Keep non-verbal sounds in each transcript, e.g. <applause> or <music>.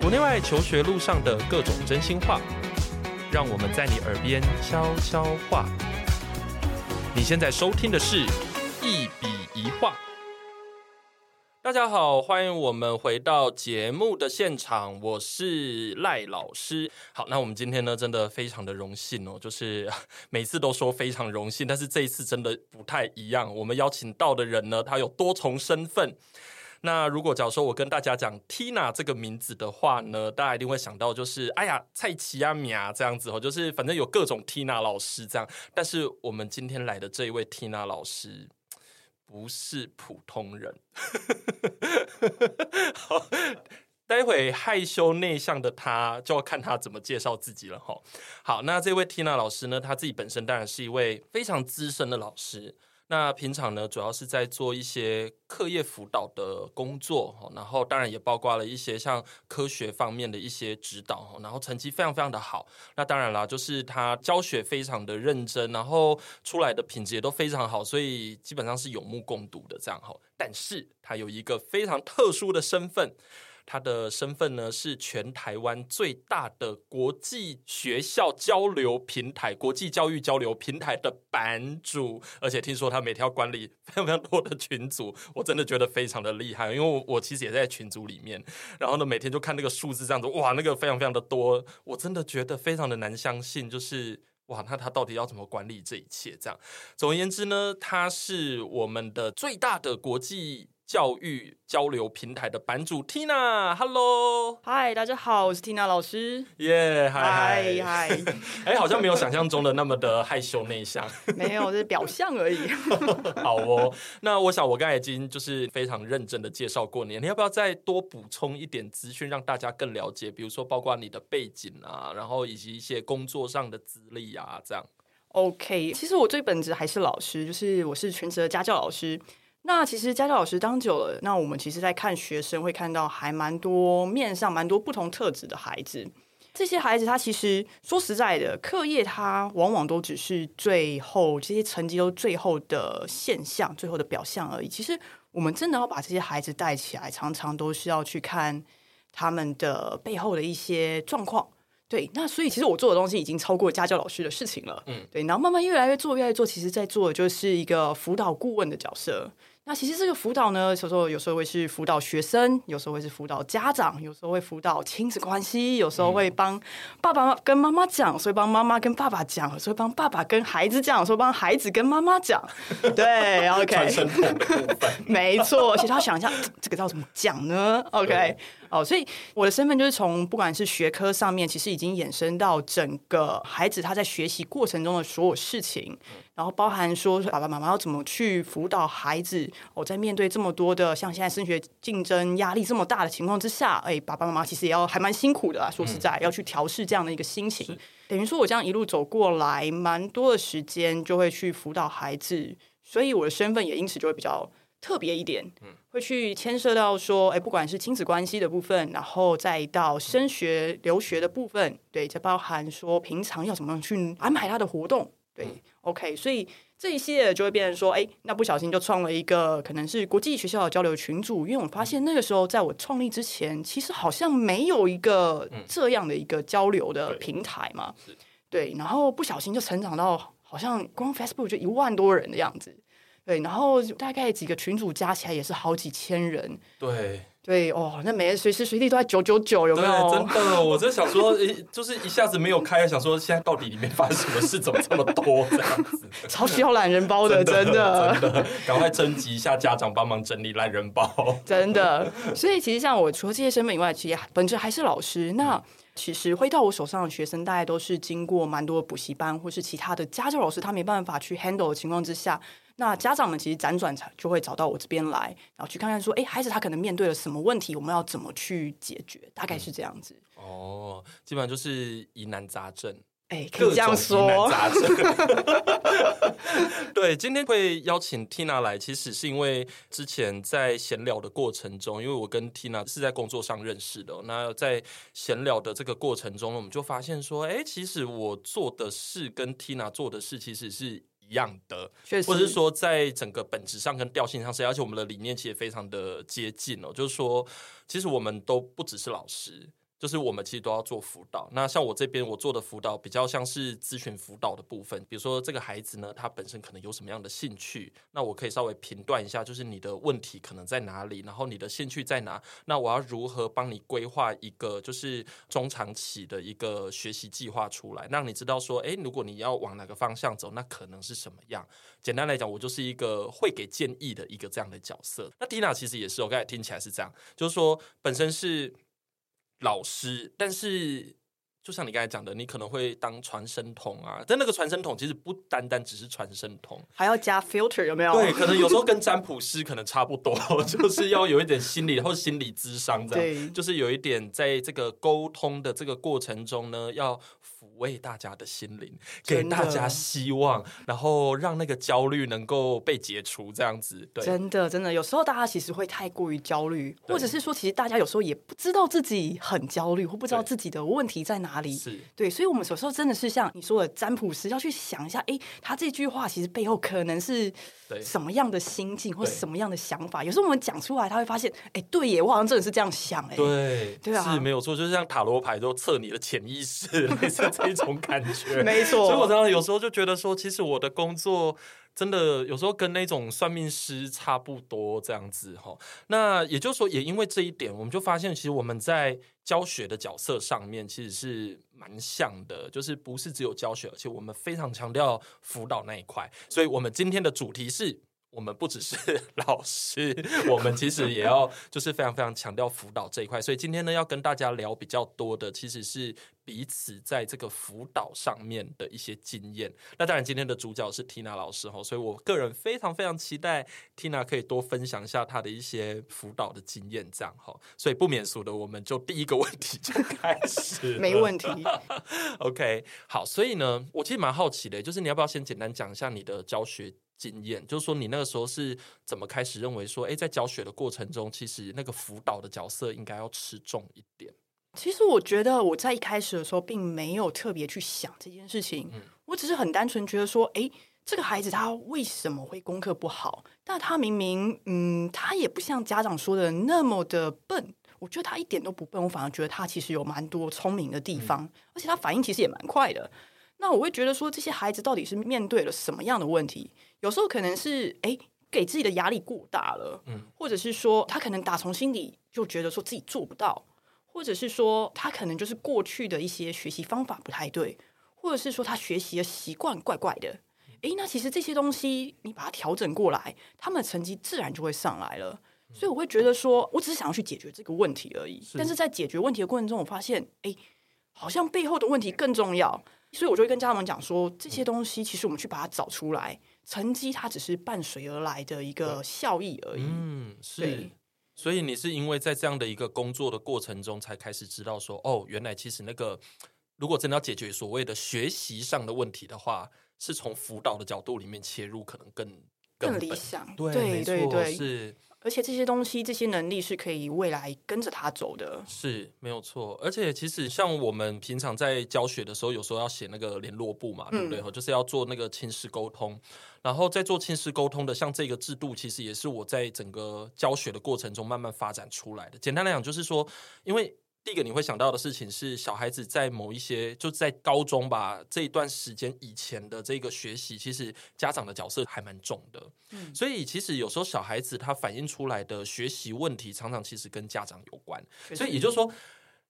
国内外求学路上的各种真心话，让我们在你耳边悄悄话。你现在收听的是一笔一画。大家好，欢迎我们回到节目的现场，我是赖老师。好，那我们今天呢，真的非常的荣幸哦，就是 <laughs> 每次都说非常荣幸，但是这一次真的不太一样。我们邀请到的人呢，他有多重身份。那如果假如说我跟大家讲 Tina 这个名字的话呢，大家一定会想到就是哎呀蔡奇阿米啊这样子哦，就是反正有各种 Tina 老师这样。但是我们今天来的这一位 Tina 老师不是普通人。<laughs> 好，待会害羞内向的他就要看他怎么介绍自己了哈。好，那这位 Tina 老师呢，他自己本身当然是一位非常资深的老师。那平常呢，主要是在做一些课业辅导的工作，然后当然也包括了一些像科学方面的一些指导，然后成绩非常非常的好。那当然啦，就是他教学非常的认真，然后出来的品质也都非常好，所以基本上是有目共睹的这样哈。但是他有一个非常特殊的身份。他的身份呢，是全台湾最大的国际学校交流平台、国际教育交流平台的版主，而且听说他每天要管理 <laughs> 非常非常多的群组，我真的觉得非常的厉害。因为我我其实也在群组里面，然后呢，每天就看那个数字这样子，哇，那个非常非常的多，我真的觉得非常的难相信，就是哇，那他到底要怎么管理这一切？这样，总而言之呢，他是我们的最大的国际。教育交流平台的版主 Tina，Hello，嗨，大家好，我是 Tina 老师，耶，嗨嗨，<laughs> 哎，好像没有想象中的那么的害羞内向，<laughs> 没有，这是表象而已。<laughs> 好哦，那我想我刚才已经就是非常认真的介绍过你，你要不要再多补充一点资讯，让大家更了解？比如说，包括你的背景啊，然后以及一些工作上的资历啊，这样。OK，其实我最本质还是老师，就是我是全职的家教老师。那其实家教老师当久了，那我们其实在看学生，会看到还蛮多面上蛮多不同特质的孩子。这些孩子他其实说实在的，课业他往往都只是最后这些成绩都最后的现象，最后的表象而已。其实我们真的要把这些孩子带起来，常常都是要去看他们的背后的一些状况。对，那所以其实我做的东西已经超过家教老师的事情了。嗯，对，然后慢慢越来越做，越来越做，其实在做的就是一个辅导顾问的角色。那其实这个辅导呢，有时候有时候会是辅导学生，有时候会是辅导家长，有时候会辅导亲子关系，有时候会帮爸爸跟妈妈讲，所以帮妈妈跟爸爸讲，所以帮爸爸跟孩子讲，所以帮孩子跟妈妈讲。对，<laughs> OK，<laughs> 没错。其实他想一下，这个要怎么讲呢？OK。哦，所以我的身份就是从不管是学科上面，其实已经衍生到整个孩子他在学习过程中的所有事情，然后包含说爸爸妈妈要怎么去辅导孩子。我、哦、在面对这么多的像现在升学竞争压力这么大的情况之下，哎，爸爸妈妈其实也要还蛮辛苦的啊。说实在，要去调试这样的一个心情，等于说我这样一路走过来，蛮多的时间就会去辅导孩子，所以我的身份也因此就会比较。特别一点，会去牵涉到说，哎，不管是亲子关系的部分，然后再到升学留学的部分，对，就包含说平常要怎么样去安排他的活动，对，OK，所以这一系列就会变成说，哎，那不小心就创了一个可能是国际学校的交流群组，因为我发现那个时候在我创立之前，其实好像没有一个这样的一个交流的平台嘛，对，然后不小心就成长到好像光 Facebook 就一万多人的样子。对，然后大概几个群组加起来也是好几千人。对对哦，那每人随时随地都在九九九，有没有？真的，我在想说，就是一下子没有开，想说现在到底里面发生什么事，怎么这么多这样子？<laughs> 超需要懒人包的，真的，真的，赶快征集一下家长帮忙整理懒人包。<laughs> 真的，所以其实像我除了这些身份以外，其实本质还是老师。那其实会到我手上的学生，大概都是经过蛮多的补习班或是其他的家教老师，他没办法去 handle 的情况之下。那家长们其实辗转才就会找到我这边来，然后去看看说，哎，孩子他可能面对了什么问题，我们要怎么去解决？大概是这样子。嗯、哦，基本上就是疑难杂症，哎，可以这样说。杂症。<laughs> 对，今天会邀请 Tina 来，其实是因为之前在闲聊的过程中，因为我跟 Tina 是在工作上认识的。那在闲聊的这个过程中，我们就发现说，哎，其实我做的事跟 Tina 做的事其实是。一样的，或者是说在整个本质上跟调性上是，而且我们的理念其实非常的接近哦。就是说，其实我们都不只是老师。就是我们其实都要做辅导。那像我这边我做的辅导比较像是咨询辅导的部分，比如说这个孩子呢，他本身可能有什么样的兴趣，那我可以稍微评断一下，就是你的问题可能在哪里，然后你的兴趣在哪，那我要如何帮你规划一个就是中长期的一个学习计划出来，让你知道说，诶，如果你要往哪个方向走，那可能是什么样。简单来讲，我就是一个会给建议的一个这样的角色。那 Tina 其实也是，我刚才听起来是这样，就是说本身是。老师，但是就像你刚才讲的，你可能会当传声筒啊，但那个传声筒其实不单单只是传声筒，还要加 filter 有没有？对，可能有时候跟占卜师可能差不多，<laughs> 就是要有一点心理，然后心理智商这样，对就是有一点在这个沟通的这个过程中呢，要。为大家的心灵，给大家希望，然后让那个焦虑能够被解除，这样子。对，真的，真的，有时候大家其实会太过于焦虑，或者是说，其实大家有时候也不知道自己很焦虑，或不知道自己的问题在哪里。是对，所以，我们有时候真的是像你说的，占卜师要去想一下，哎，他这句话其实背后可能是什么样的心境，或什么样的想法。有时候我们讲出来，他会发现，哎，对耶，我好像真的是这样想，哎，对，对啊，是没有错，就是像塔罗牌都测你的潜意识，<laughs> 类似这种感觉，<laughs> 没错。所以我常常有时候就觉得说，其实我的工作真的有时候跟那种算命师差不多这样子哈。那也就是说，也因为这一点，我们就发现，其实我们在教学的角色上面其实是蛮像的，就是不是只有教学，而且我们非常强调辅导那一块。所以我们今天的主题是。我们不只是 <laughs> 老师，我们其实也要就是非常非常强调辅导这一块。所以今天呢，要跟大家聊比较多的，其实是彼此在这个辅导上面的一些经验。那当然，今天的主角是 Tina 老师哈，所以我个人非常非常期待 Tina 可以多分享一下她的一些辅导的经验，这样哈。所以不免俗的，我们就第一个问题就开始。<laughs> 没问题。OK，好。所以呢，我其实蛮好奇的，就是你要不要先简单讲一下你的教学？经验就是说，你那个时候是怎么开始认为说，哎，在教学的过程中，其实那个辅导的角色应该要吃重一点。其实我觉得我在一开始的时候，并没有特别去想这件事情，嗯，我只是很单纯觉得说，哎，这个孩子他为什么会功课不好？但他明明，嗯，他也不像家长说的那么的笨。我觉得他一点都不笨，我反而觉得他其实有蛮多聪明的地方，嗯，而且他反应其实也蛮快的。那我会觉得说，这些孩子到底是面对了什么样的问题？有时候可能是哎，给自己的压力过大了，嗯，或者是说他可能打从心底就觉得说自己做不到，或者是说他可能就是过去的一些学习方法不太对，或者是说他学习的习惯怪怪的。诶，那其实这些东西你把它调整过来，他们的成绩自然就会上来了。所以我会觉得说，我只是想要去解决这个问题而已。是。但是在解决问题的过程中，我发现诶，好像背后的问题更重要。所以我就会跟家长们讲说，这些东西其实我们去把它找出来，成绩它只是伴随而来的一个效益而已。嗯，是。所以你是因为在这样的一个工作的过程中，才开始知道说，哦，原来其实那个如果真的要解决所谓的学习上的问题的话，是从辅导的角度里面切入，可能更更理想。对，对对是。而且这些东西、这些能力是可以未来跟着他走的，是没有错。而且其实像我们平常在教学的时候，有时候要写那个联络簿嘛，对不对？嗯、就是要做那个亲师沟通。然后在做亲师沟通的，像这个制度，其实也是我在整个教学的过程中慢慢发展出来的。简单来讲，就是说，因为。第一个你会想到的事情是，小孩子在某一些就在高中吧这一段时间以前的这个学习，其实家长的角色还蛮重的。嗯，所以其实有时候小孩子他反映出来的学习问题，常常其实跟家长有关。所以也就是说，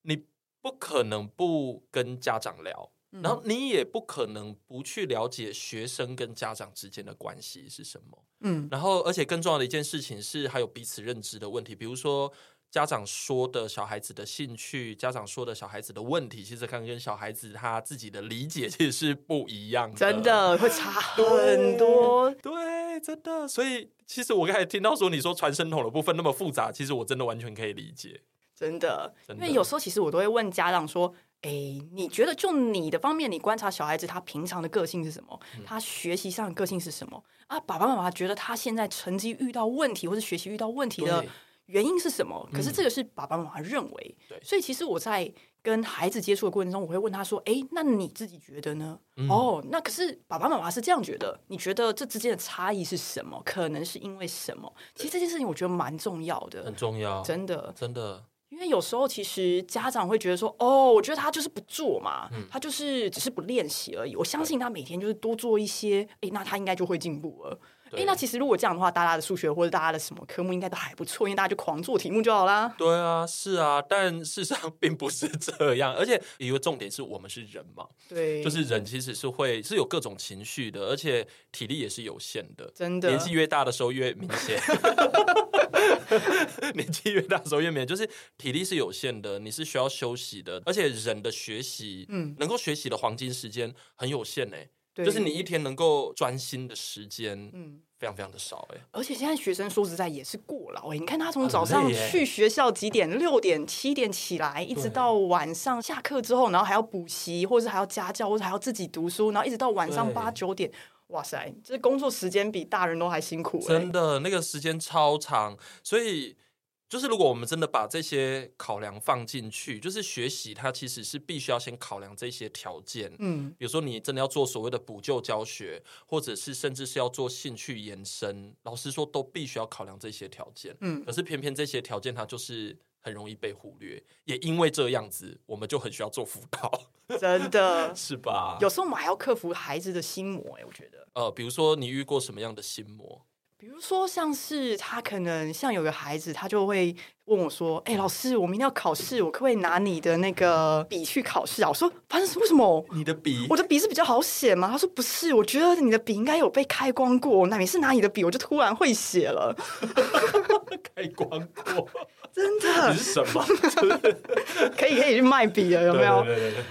你不可能不跟家长聊，然后你也不可能不去了解学生跟家长之间的关系是什么。嗯，然后而且更重要的一件事情是，还有彼此认知的问题，比如说。家长说的小孩子的兴趣，家长说的小孩子的问题，其实可能跟小孩子他自己的理解其实是不一样的，真的会差 <laughs> 很多。对，对，真的。所以，其实我刚才听到说你说传声筒的部分那么复杂，其实我真的完全可以理解。真的，真的。因为有时候其实我都会问家长说：“哎，你觉得就你的方面，你观察小孩子他平常的个性是什么？嗯、他学习上的个性是什么？啊，爸爸妈妈觉得他现在成绩遇到问题，或是学习遇到问题的。”原因是什么？可是这个是爸爸妈妈认为，嗯、所以其实我在跟孩子接触的过程中，我会问他说：“哎，那你自己觉得呢？”嗯、哦，那可是爸爸妈妈是这样觉得，你觉得这之间的差异是什么？可能是因为什么？其实这件事情我觉得蛮重要的，很重要，真的，真的。因为有时候其实家长会觉得说：“哦，我觉得他就是不做嘛，嗯、他就是只是不练习而已。”我相信他每天就是多做一些，哎，那他应该就会进步了。哎，那其实如果这样的话，大家的数学或者大家的什么科目应该都还不错，因为大家就狂做题目就好啦。对啊，是啊，但事实上 <laughs> 并不是这样，而且一个重点是我们是人嘛，对，就是人其实是会是有各种情绪的，而且体力也是有限的，真的，年纪越大的时候越明显，<laughs> <laughs> 年纪越大的时候越明显，就是体力是有限的，你是需要休息的，而且人的学习，嗯，能够学习的黄金时间很有限呢。就是你一天能够专心的时间，嗯，非常非常的少哎。而且现在学生说实在也是过劳哎。你看他从早上去学校几点，六点七点起来，一直到晚上下课之后，然后还要补习，或者是还要家教，或者还要自己读书，然后一直到晚上八九点。哇塞，这工作时间比大人都还辛苦。真的，那个时间超长，所以。就是如果我们真的把这些考量放进去，就是学习它其实是必须要先考量这些条件。嗯，比如说你真的要做所谓的补救教学，或者是甚至是要做兴趣延伸，老实说都必须要考量这些条件。嗯，可是偏偏这些条件它就是很容易被忽略，也因为这样子，我们就很需要做辅导。<laughs> 真的是吧？有时候我们还要克服孩子的心魔，哎，我觉得。呃，比如说你遇过什么样的心魔？比如说，像是他可能像有个孩子，他就会问我说：“哎、欸，老师，我明天要考试，我可不可以拿你的那个笔去考试啊？”我说：“反正是为什么？你的笔，我的笔是比较好写吗？”他说：“不是，我觉得你的笔应该有被开光过。那每次拿你的笔，我就突然会写了。<laughs> ”开光过，<laughs> 真的？你是什么？<laughs> 可以可以去卖笔了，有没有？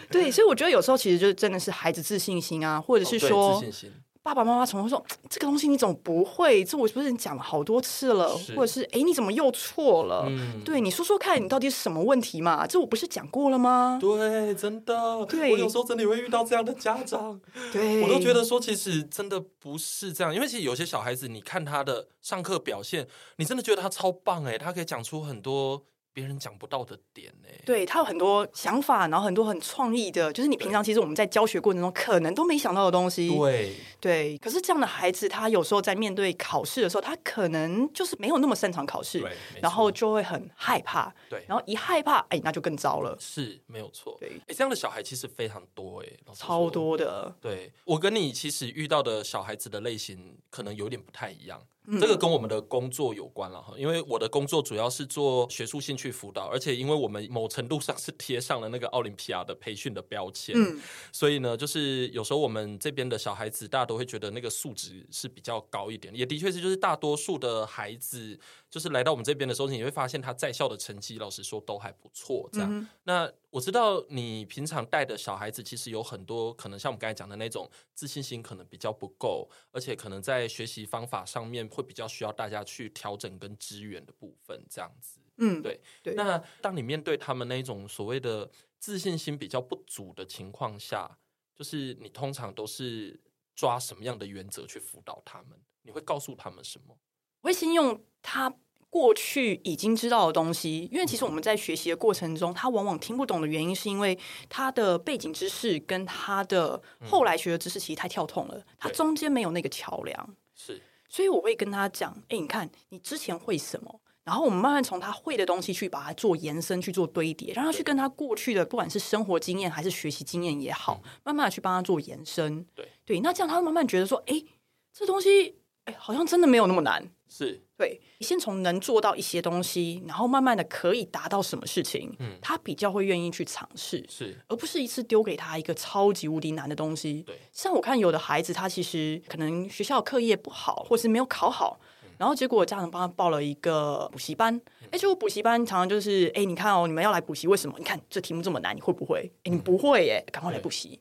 对所以我觉得有时候其实就真的是孩子自信心啊，或者是说、哦、自信心。爸爸妈妈总会说：“ <tsk> 这个东西你怎么不会？这我不是讲了好多次了，或者是哎，你怎么又错了？嗯、对，你说说看，你到底是什么问题嘛？这我不是讲过了吗？对，真的，对，我有时候真的会遇到这样的家长，对，我都觉得说，其实真的不是这样，因为其实有些小孩子，你看他的上课表现，你真的觉得他超棒哎，他可以讲出很多。”别人讲不到的点呢？对，他有很多想法，然后很多很创意的，就是你平常其实我们在教学过程中可能都没想到的东西。对对，可是这样的孩子，他有时候在面对考试的时候，他可能就是没有那么擅长考试，然后就会很害怕。对，然后一害怕，哎，那就更糟了。是没有错。对，哎，这样的小孩其实非常多，哎，超多的。对，我跟你其实遇到的小孩子的类型可能有点不太一样。这个跟我们的工作有关了哈，因为我的工作主要是做学术兴趣辅导，而且因为我们某程度上是贴上了那个奥林匹亚的培训的标签，嗯，所以呢，就是有时候我们这边的小孩子，大家都会觉得那个素质是比较高一点，也的确是，就是大多数的孩子，就是来到我们这边的时候，你会发现他在校的成绩，老实说都还不错，这样。嗯、那我知道你平常带的小孩子，其实有很多可能像我们刚才讲的那种自信心可能比较不够，而且可能在学习方法上面会比较需要大家去调整跟支援的部分，这样子。嗯，对对。那当你面对他们那种所谓的自信心比较不足的情况下，就是你通常都是抓什么样的原则去辅导他们？你会告诉他们什么？我会先用他过去已经知道的东西，因为其实我们在学习的过程中，他往往听不懂的原因，是因为他的背景知识跟他的后来学的知识其实太跳痛了，他中间没有那个桥梁。是，所以我会跟他讲：“哎，你看，你之前会什么？然后我们慢慢从他会的东西去把它做延伸，去做堆叠，让他去跟他过去的不管是生活经验还是学习经验也好，慢慢的去帮他做延伸。对对，那这样他会慢慢觉得说：哎，这东西，哎，好像真的没有那么难。”是对，先从能做到一些东西，然后慢慢的可以达到什么事情，嗯，他比较会愿意去尝试，是，而不是一次丢给他一个超级无敌难的东西。对，像我看有的孩子，他其实可能学校课业不好，或是没有考好，嗯、然后结果家长帮他报了一个补习班，哎、嗯，结果补习班常常就是，哎，你看哦，你们要来补习，为什么？你看这题目这么难，你会不会？哎，你不会耶，赶快来补习。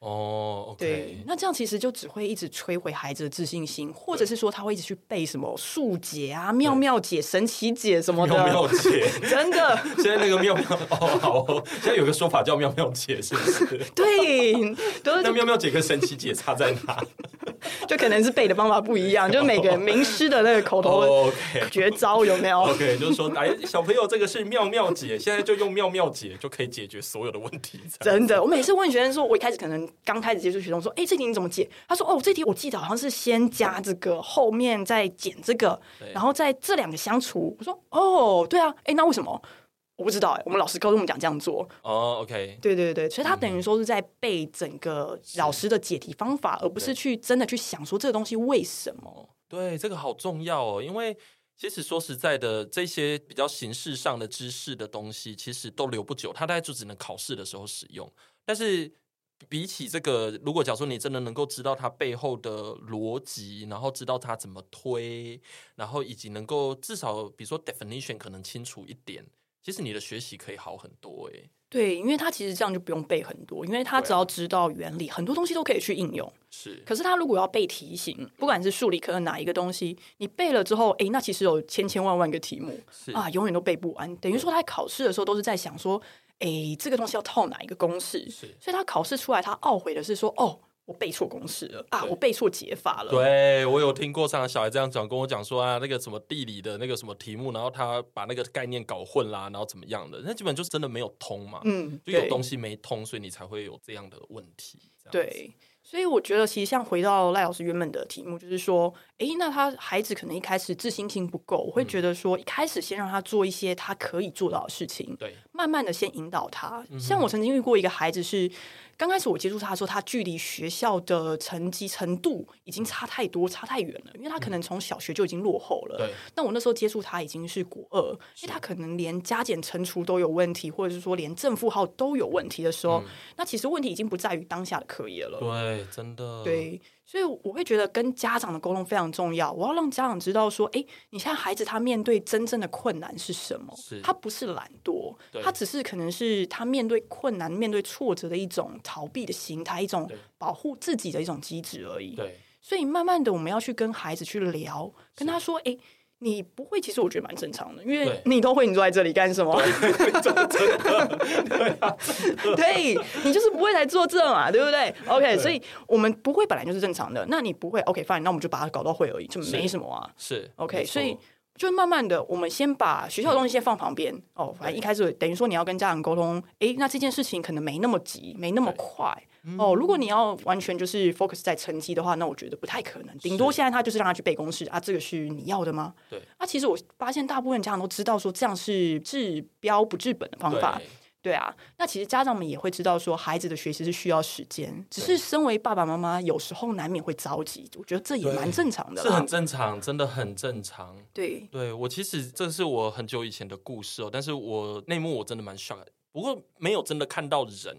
哦，oh, okay. 对，那这样其实就只会一直摧毁孩子的自信心，或者是说他会一直去背什么数解啊、妙妙解、神奇解什么的。妙妙解，<laughs> 真的。<laughs> 现在那个妙妙哦，好哦，现在有个说法叫妙妙解，是不是？<laughs> 对，那妙妙解跟神奇解差在哪？就可能是背的方法不一样，就每个名师的那个口头绝招有没有？OK，就是说，哎，小朋友，这个是妙妙解，现在就用妙妙解就可以解决所有的问题。真的，我每次问学生说，我一开始可能刚开始接触学生说，哎，这题你怎么解？他说，哦，这题我记得好像是先加这个，后面再减这个，然后在这两个相除。我说，哦，对啊，哎，那为什么？我不知道哎，我们老师告诉我们讲这样做哦。OK，对对对，所以他等于说是在背整个老师的解题方法，而不是去真的去想说这个东西为什么。对，这个好重要哦，因为其实说实在的，这些比较形式上的知识的东西，其实都留不久，它大概就只能考试的时候使用。但是比起这个，如果假如说你真的能够知道它背后的逻辑，然后知道它怎么推，然后以及能够至少比如说 definition 可能清楚一点。其实你的学习可以好很多诶，对，因为他其实这样就不用背很多，因为他只要知道原理，很多东西都可以去应用。是，可是他如果要背题型，不管是数理科的哪一个东西，你背了之后，哎，那其实有千千万万个题目啊，永远都背不完。等于说他在考试的时候都是在想说，哎，这个东西要套哪一个公式？是，所以他考试出来，他懊悔的是说，哦。我背错公式了啊！我背错解法了。对，我有听过上个小孩这样讲，跟我讲说啊，那个什么地理的那个什么题目，然后他把那个概念搞混啦，然后怎么样的？那基本就是真的没有通嘛。嗯，就有东西没通，所以你才会有这样的问题。对，所以我觉得其实像回到赖老师原本的题目，就是说，诶，那他孩子可能一开始自信心不够，我会觉得说，一开始先让他做一些他可以做到的事情，对，慢慢的先引导他。像我曾经遇过一个孩子是。刚开始我接触他的时候，他距离学校的成绩程度已经差太多，差太远了。因为他可能从小学就已经落后了。对。那我那时候接触他已经是国二，因为他可能连加减乘除都有问题，或者是说连正负号都有问题的时候，嗯、那其实问题已经不在于当下的课业了。对，真的。对。所以我会觉得跟家长的沟通非常重要。我要让家长知道说，哎，你现在孩子他面对真正的困难是什么？是他不是懒惰，他只是可能是他面对困难、面对挫折的一种逃避的心态，一种保护自己的一种机制而已。对，所以慢慢的我们要去跟孩子去聊，跟他说，哎。你不会，其实我觉得蛮正常的，因为你都会，你坐在这里干什么？<laughs> 真的，对啊，对，你就是不会来做这嘛，对不对？OK，对所以我们不会本来就是正常的。那你不会，OK，fine，那我们就把它搞到会而已，就没什么啊。是，OK，所以就慢慢的，我们先把学校的东西先放旁边。嗯、哦，反正一开始等于说你要跟家长沟通，哎，那这件事情可能没那么急，没那么快。哦，如果你要完全就是 focus 在成绩的话，那我觉得不太可能。顶多现在他就是让他去背公式啊，这个是你要的吗？对。那、啊、其实我发现大部分家长都知道说这样是治标不治本的方法。对，对啊。那其实家长们也会知道说孩子的学习是需要时间，只是身为爸爸妈妈有时候难免会着急，我觉得这也蛮正常的。是很正常，真的很正常。对，对我其实这是我很久以前的故事哦，但是我内幕我真的蛮 shock，不过没有真的看到人。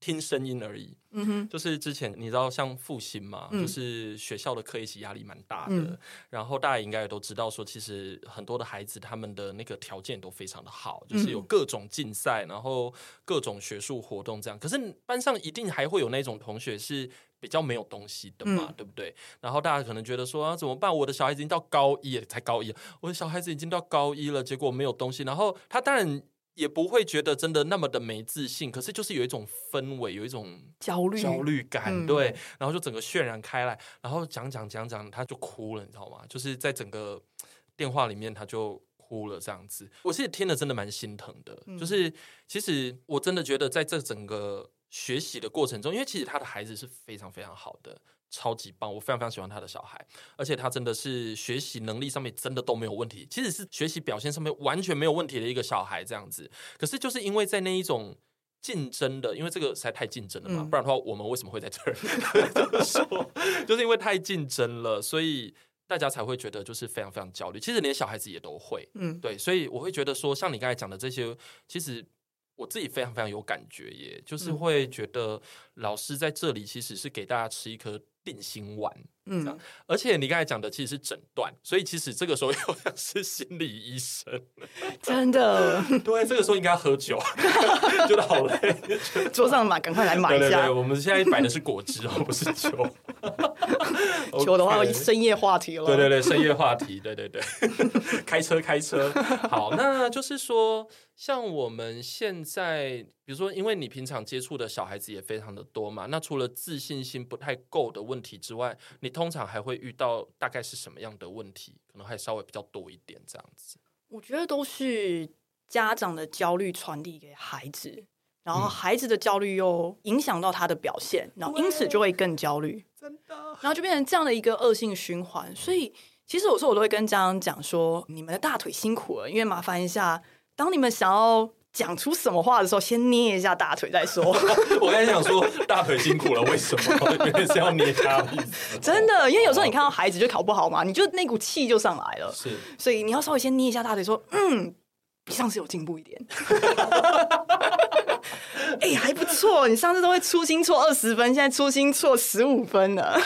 听声音而已，嗯哼，就是之前你知道像复兴嘛，嗯、就是学校的课业压力蛮大的，嗯、然后大家应该也都知道说，其实很多的孩子他们的那个条件都非常的好，就是有各种竞赛，然后各种学术活动这样。可是班上一定还会有那种同学是比较没有东西的嘛，嗯、对不对？然后大家可能觉得说啊，怎么办？我的小孩子已经到高一了，才高一，我的小孩子已经到高一了，结果没有东西。然后他当然。也不会觉得真的那么的没自信，可是就是有一种氛围，有一种焦虑焦虑感，嗯、对，然后就整个渲染开来，然后讲讲讲讲，他就哭了，你知道吗？就是在整个电话里面他就哭了，这样子，我其实听了真的蛮心疼的，嗯、就是其实我真的觉得在这整个学习的过程中，因为其实他的孩子是非常非常好的。超级棒，我非常非常喜欢他的小孩，而且他真的是学习能力上面真的都没有问题，其实是学习表现上面完全没有问题的一个小孩这样子。可是就是因为在那一种竞争的，因为这个实在太竞争了嘛，嗯、不然的话我们为什么会在这儿？<laughs> 说，就是因为太竞争了，所以大家才会觉得就是非常非常焦虑。其实连小孩子也都会，嗯，对，所以我会觉得说，像你刚才讲的这些，其实。我自己非常非常有感觉耶，也就是会觉得老师在这里其实是给大家吃一颗定心丸，嗯，而且你刚才讲的其实是诊断，所以其实这个时候 <laughs> 又像是心理医生，真的，<laughs> 对，这个时候应该要喝酒，<laughs> 觉得好累，桌上买，赶快来买一下。对对对，我们现在摆的是果汁哦，不是酒。酒的话，深夜话题了。对对对，深夜话题，对对对，开车开车。好，那就是说。像我们现在，比如说，因为你平常接触的小孩子也非常的多嘛，那除了自信心不太够的问问题之外，你通常还会遇到大概是什么样的问题？可能还稍微比较多一点这样子。我觉得都是家长的焦虑传递给孩子，然后孩子的焦虑又影响到他的表现，嗯、然后因此就会更焦虑，真的，然后就变成这样的一个恶性循环。所以其实有时候我都会跟家长讲说：“你们的大腿辛苦了，因为麻烦一下，当你们想要。”讲出什么话的时候，先捏一下大腿再说。<laughs> 我刚才想说大腿辛苦了，为什么？因为是要捏他的意思。真的，因为有时候你看到孩子就考不好嘛，你就那股气就上来了。是，所以你要稍微先捏一下大腿，说嗯，比上次有进步一点。<laughs> 哎、欸，还不错，你上次都会粗心错二十分，现在粗心错十五分了。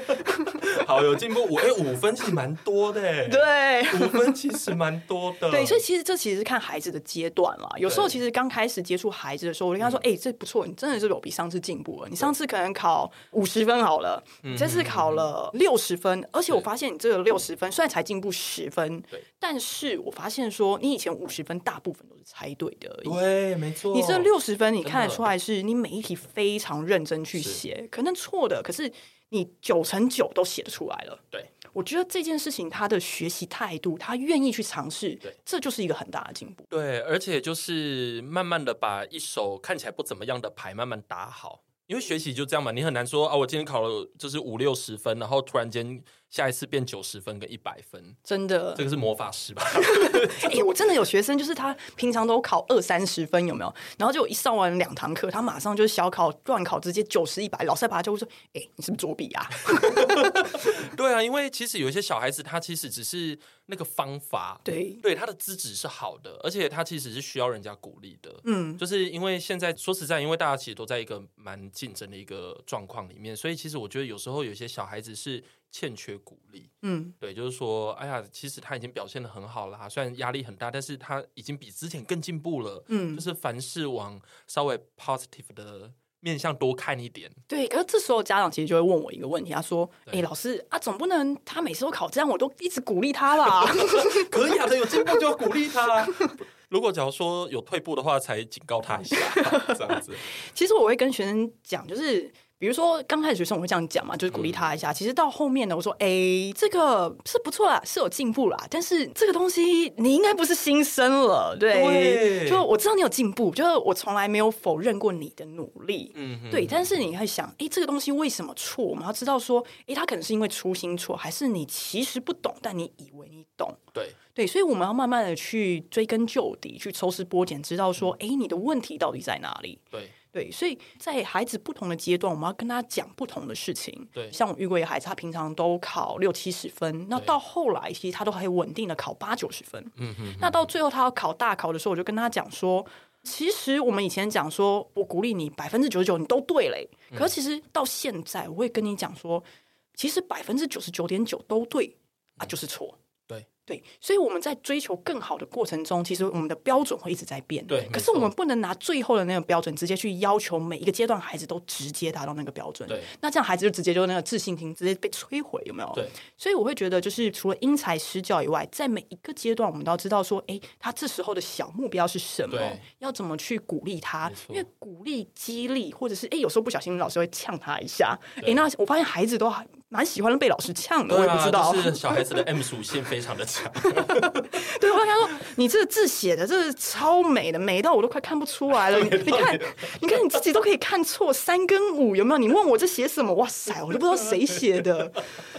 <laughs> 好，有进步五，哎、欸，五分其实蛮多的，<laughs> 对，五分其实蛮多的。<laughs> 对，所以其实这其实是看孩子的阶段啦。有时候其实刚开始接触孩子的时候，我就跟他说：“哎、嗯欸，这不错，你真的是有比上次进步了。你上次可能考五十分好了，你这次考了六十分，而且我发现你这个六十分虽然才进步十分，对，但是我发现说你以前五十分大部分都是猜对的而已。对，没错。你这六十分，你看得出来是你每一题非常认真去写，可能错的，可是。你九成九都写得出来了，对，我觉得这件事情他的学习态度，他愿意去尝试，对，这就是一个很大的进步。对，而且就是慢慢的把一手看起来不怎么样的牌慢慢打好，因为学习就这样嘛，你很难说啊，我今天考了就是五六十分，然后突然间。下一次变九十分跟一百分，真的，这个是魔法师吧？<laughs> 哎、欸，我真的有学生，就是他平常都考二三十分，有没有？然后就一上完两堂课，他马上就是小考、段考直接九十一百，老师把他就会说：“哎、欸，你是不是作弊啊？” <laughs> 对啊，因为其实有一些小孩子，他其实只是那个方法，对对，他的资质是好的，而且他其实是需要人家鼓励的。嗯，就是因为现在说实在，因为大家其实都在一个蛮竞争的一个状况里面，所以其实我觉得有时候有些小孩子是。欠缺鼓励，嗯，对，就是说，哎呀，其实他已经表现得很好了，虽然压力很大，但是他已经比之前更进步了，嗯，就是凡事往稍微 positive 的面向多看一点。对，可是这时候家长其实就会问我一个问题，他说：“哎、欸，老师啊，总不能他每次都考这样，我都一直鼓励他吧？<laughs> 可以啊，他有进步就要鼓励他。<laughs> 如果假如说有退步的话，才警告他一下，<laughs> 这样子。其实我会跟学生讲，就是。比如说，刚开始学生我会这样讲嘛，就是鼓励他一下。嗯、其实到后面呢，我说：“哎、欸，这个是不错啦，是有进步啦。但是这个东西你应该不是新生了，对？对就我知道你有进步，就是我从来没有否认过你的努力，嗯，对。但是你会想，哎、欸，这个东西为什么错？我们要知道说，哎、欸，他可能是因为初心错，还是你其实不懂，但你以为你懂？对对，所以我们要慢慢的去追根究底，去抽丝剥茧，知道说，哎、欸，你的问题到底在哪里？对。”对，所以在孩子不同的阶段，我们要跟他讲不同的事情。对，像我遇过一个孩子，他平常都考六七十分，那到后来其实他都很稳定的考八九十分。嗯哼，那到最后他要考大考的时候，我就跟他讲说，其实我们以前讲说我鼓励你百分之九十九你都对嘞，可是其实到现在我会跟你讲说，其实百分之九十九点九都对啊，就是错。对，所以我们在追求更好的过程中，其实我们的标准会一直在变。对，可是我们不能拿最后的那个标准直接去要求每一个阶段孩子都直接达到那个标准。对，那这样孩子就直接就那个自信心直接被摧毁，有没有？对。所以我会觉得，就是除了因材施教以外，在每一个阶段，我们都要知道说，哎，他这时候的小目标是什么？要怎么去鼓励他？因为鼓励、激励，或者是哎，有时候不小心老师会呛他一下。哎，那我发现孩子都还蛮喜欢被老师呛的，我也不知道。就是小孩子的 M 属性非常的强。<laughs> 对，我跟他说：“你这个字写的，这是超美的，美到我都快看不出来了。<laughs> 你你看，你看你自己都可以看错三跟五，有没有？你问我这写什么？哇塞，我都不知道谁写的。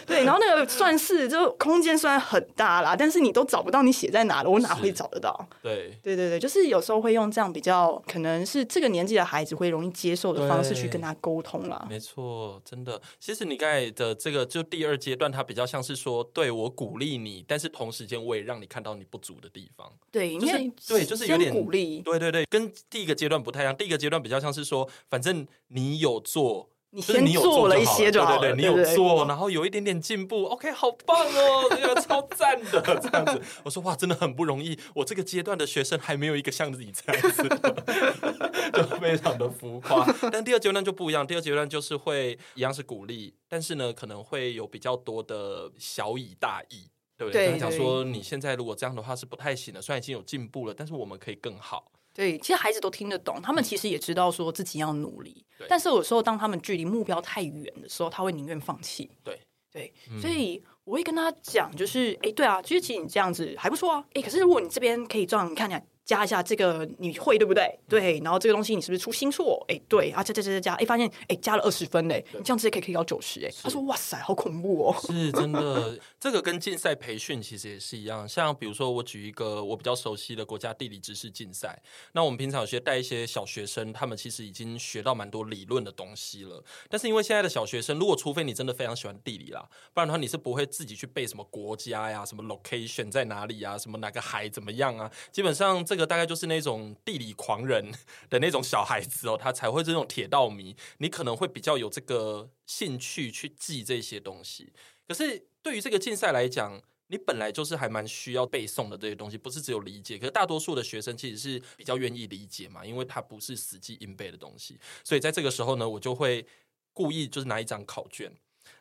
对，然后那个算式就空间虽然很大啦，但是你都找不到你写在哪了，我哪会找得到？对，对对对，就是有时候会用这样比较可能是这个年纪的孩子会容易接受的方式去跟他沟通啦。没错，真的。其实你刚才的这个就第二阶段，它比较像是说，对我鼓励你，但是同时间我也让你看到你不足的地方，对，就是对，就是有点鼓励，对对对，跟第一个阶段不太一样。第一个阶段比较像是说，反正你有做，你先做了一些就好了，对对对，你有做，然后有一点点进步，OK，好棒哦，<laughs> 这个超赞的，这样子。我说哇，真的很不容易，我这个阶段的学生还没有一个像你这样子的，<laughs> 就非常的浮夸。但第二阶段就不一样，第二阶段就是会一样是鼓励，但是呢，可能会有比较多的小以大义。对不对？他讲说，你现在如果这样的话是不太行的，虽然已经有进步了，但是我们可以更好。对，其实孩子都听得懂，他们其实也知道说自己要努力，对但是有时候当他们距离目标太远的时候，他会宁愿放弃。对对，所以我会跟他讲，就是哎，对啊，其实其实你这样子还不错啊，哎，可是如果你这边可以这样，你看看。加一下这个你会对不对？对，然后这个东西你是不是出新错？哎，对啊，加加加加加，哎，发现哎加了二十分嘞，你这样直接可以可以到九十哎。他说哇塞，好恐怖哦！是真的，<laughs> 这个跟竞赛培训其实也是一样。像比如说我举一个我比较熟悉的国家地理知识竞赛，那我们平常有些带一些小学生，他们其实已经学到蛮多理论的东西了。但是因为现在的小学生，如果除非你真的非常喜欢地理啦，不然的话你是不会自己去背什么国家呀、什么 location 在哪里呀、什么哪个海怎么样啊。基本上这个大概就是那种。地理狂人 <laughs> 的那种小孩子哦，他才会这种铁道迷。你可能会比较有这个兴趣去记这些东西。可是对于这个竞赛来讲，你本来就是还蛮需要背诵的这些东西，不是只有理解。可是大多数的学生其实是比较愿意理解嘛，因为他不是死记硬背的东西。所以在这个时候呢，我就会故意就是拿一张考卷，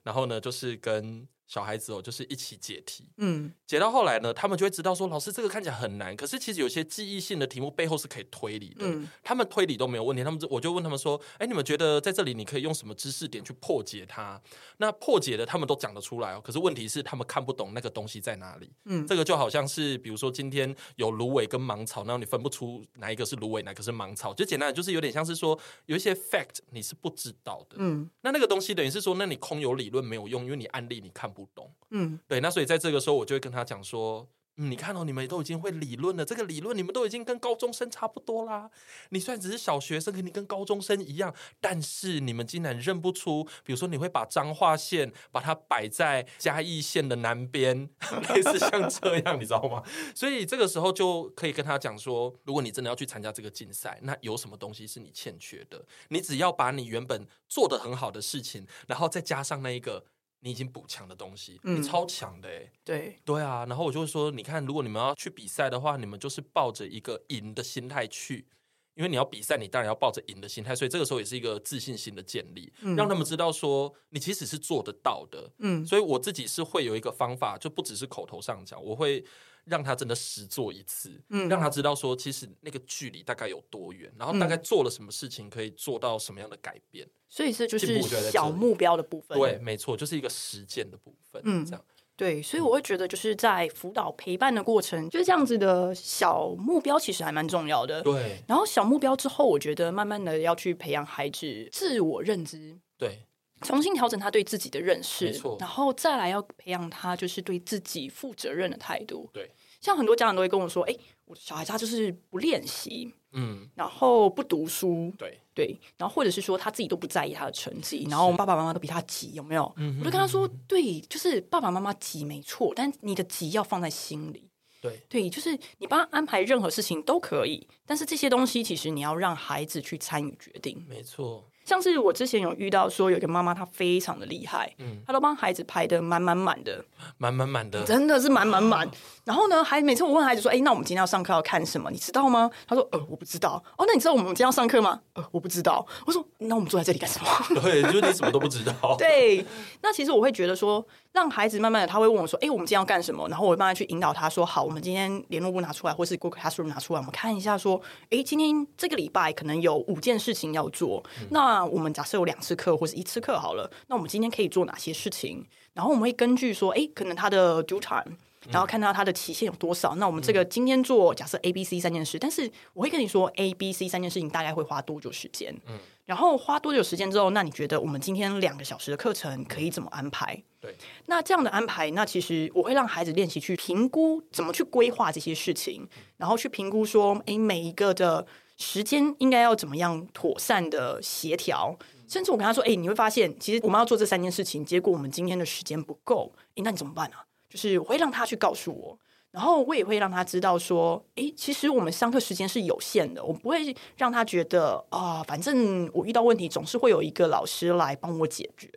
然后呢就是跟。小孩子哦，就是一起解题，嗯，解到后来呢，他们就会知道说，老师这个看起来很难，可是其实有些记忆性的题目背后是可以推理的，嗯，他们推理都没有问题，他们就我就问他们说，哎，你们觉得在这里你可以用什么知识点去破解它？那破解的他们都讲得出来哦，可是问题是他们看不懂那个东西在哪里，嗯，这个就好像是比如说今天有芦苇跟芒草，那你分不出哪一个是芦苇，哪个是芒草，就简单就是有点像是说有一些 fact 你是不知道的，嗯，那那个东西等于是说，那你空有理论没有用，因为你案例你看不懂，嗯。对，那所以在这个时候，我就会跟他讲说，嗯，你看哦，你们都已经会理论了，这个理论你们都已经跟高中生差不多啦。你虽然只是小学生，跟你跟高中生一样，但是你们竟然认不出，比如说你会把彰化县把它摆在嘉义县的南边，<laughs> 类似像这样，你知道吗？所以这个时候就可以跟他讲说，如果你真的要去参加这个竞赛，那有什么东西是你欠缺的？你只要把你原本做得很好的事情，然后再加上那一个。你已经补强的东西，嗯、你超强的哎、欸，对。对啊，然后我就会说，你看，如果你们要去比赛的话，你们就是抱着一个赢的心态去，因为你要比赛，你当然要抱着赢的心态，所以这个时候也是一个自信心的建立，嗯、让他们知道说你其实是做得到的，嗯，所以我自己是会有一个方法，就不只是口头上讲，我会。让他真的实做一次，嗯，让他知道说，其实那个距离大概有多远，然后大概做了什么事情可以做到什么样的改变。所以这就是小目标的部分。对，没错，就是一个实践的部分。嗯，这样。对，所以我会觉得，就是在辅导陪伴的过程，就是这样子的小目标，其实还蛮重要的。对。然后小目标之后，我觉得慢慢的要去培养孩子自我认知。对。重新调整他对自己的认识，没错，然后再来要培养他就是对自己负责任的态度。对，像很多家长都会跟我说：“哎，我的小孩他就是不练习，嗯，然后不读书，对对，然后或者是说他自己都不在意他的成绩，然后我们爸爸妈妈都比他急，有没有？嗯，我就跟他说：对，就是爸爸妈妈急没错，但你的急要放在心里。对对，就是你帮他安排任何事情都可以，但是这些东西其实你要让孩子去参与决定。没错。”像是我之前有遇到说有一个妈妈，她非常的厉害，嗯，她都帮孩子排的满满满的，满满满的，真的是满满满。然后呢，还每次我问孩子说：“哎，那我们今天要上课要看什么？你知道吗？”他说：“呃，我不知道。”哦，那你知道我们今天要上课吗？呃，我不知道。我说：“那我们坐在这里干什么？” <laughs> 对，就是你什么都不知道。<laughs> 对，那其实我会觉得说，让孩子慢慢的，他会问我说：“哎，我们今天要干什么？”然后我会慢慢去引导他说：“好，我们今天联络簿拿出来，或是 Google Classroom 拿出来，我们看一下说，哎，今天这个礼拜可能有五件事情要做。嗯、那我们假设有两次课或是一次课好了，那我们今天可以做哪些事情？然后我们会根据说，哎，可能他的 due time。”然后看到他的期限有多少？那我们这个今天做假设 A、B、C 三件事，但是我会跟你说 A、B、C 三件事情大概会花多久时间？嗯，然后花多久时间之后，那你觉得我们今天两个小时的课程可以怎么安排？对，那这样的安排，那其实我会让孩子练习去评估怎么去规划这些事情，然后去评估说，诶，每一个的时间应该要怎么样妥善的协调，甚至我跟他说，诶，你会发现，其实我们要做这三件事情，结果我们今天的时间不够，诶，那你怎么办呢？就是我会让他去告诉我，然后我也会让他知道说，诶，其实我们上课时间是有限的，我不会让他觉得啊，反正我遇到问题总是会有一个老师来帮我解决。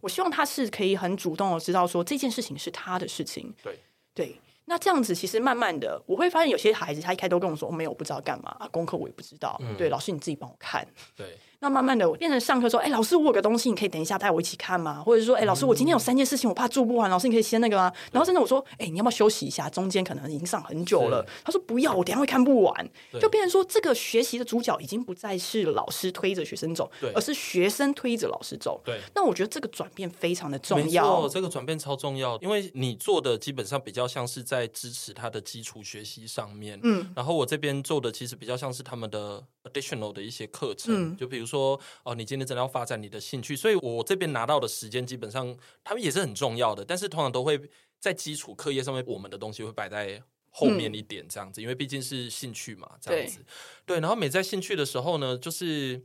我希望他是可以很主动的知道说这件事情是他的事情。对对。那这样子其实慢慢的，我会发现有些孩子他一开始都跟我说，没有，我不知道干嘛，啊，功课我也不知道。嗯、对，老师你自己帮我看。对。那慢慢的，我变成上课说，哎、欸，老师，我有个东西，你可以等一下带我一起看吗？或者说，哎、欸，老师，我今天有三件事情，我怕做不完，老师，你可以先那个吗？然后真的我说，哎、欸，你要不要休息一下？中间可能已经上很久了。他说不要，我等一下会看不完。就变成说，这个学习的主角已经不再是老师推着学生走，而是学生推着老师走。对。那我觉得这个转变非常的重要。这个转变超重要，因为你做的基本上比较像是在支持他的基础学习上面。嗯。然后我这边做的其实比较像是他们的 additional 的一些课程，嗯、就比如说哦，你。今天真的要发展你的兴趣，所以我这边拿到的时间基本上，他们也是很重要的。但是通常都会在基础课业上面，我们的东西会摆在后面一点，这样子，嗯、因为毕竟是兴趣嘛，这样子。对，对，然后每在兴趣的时候呢，就是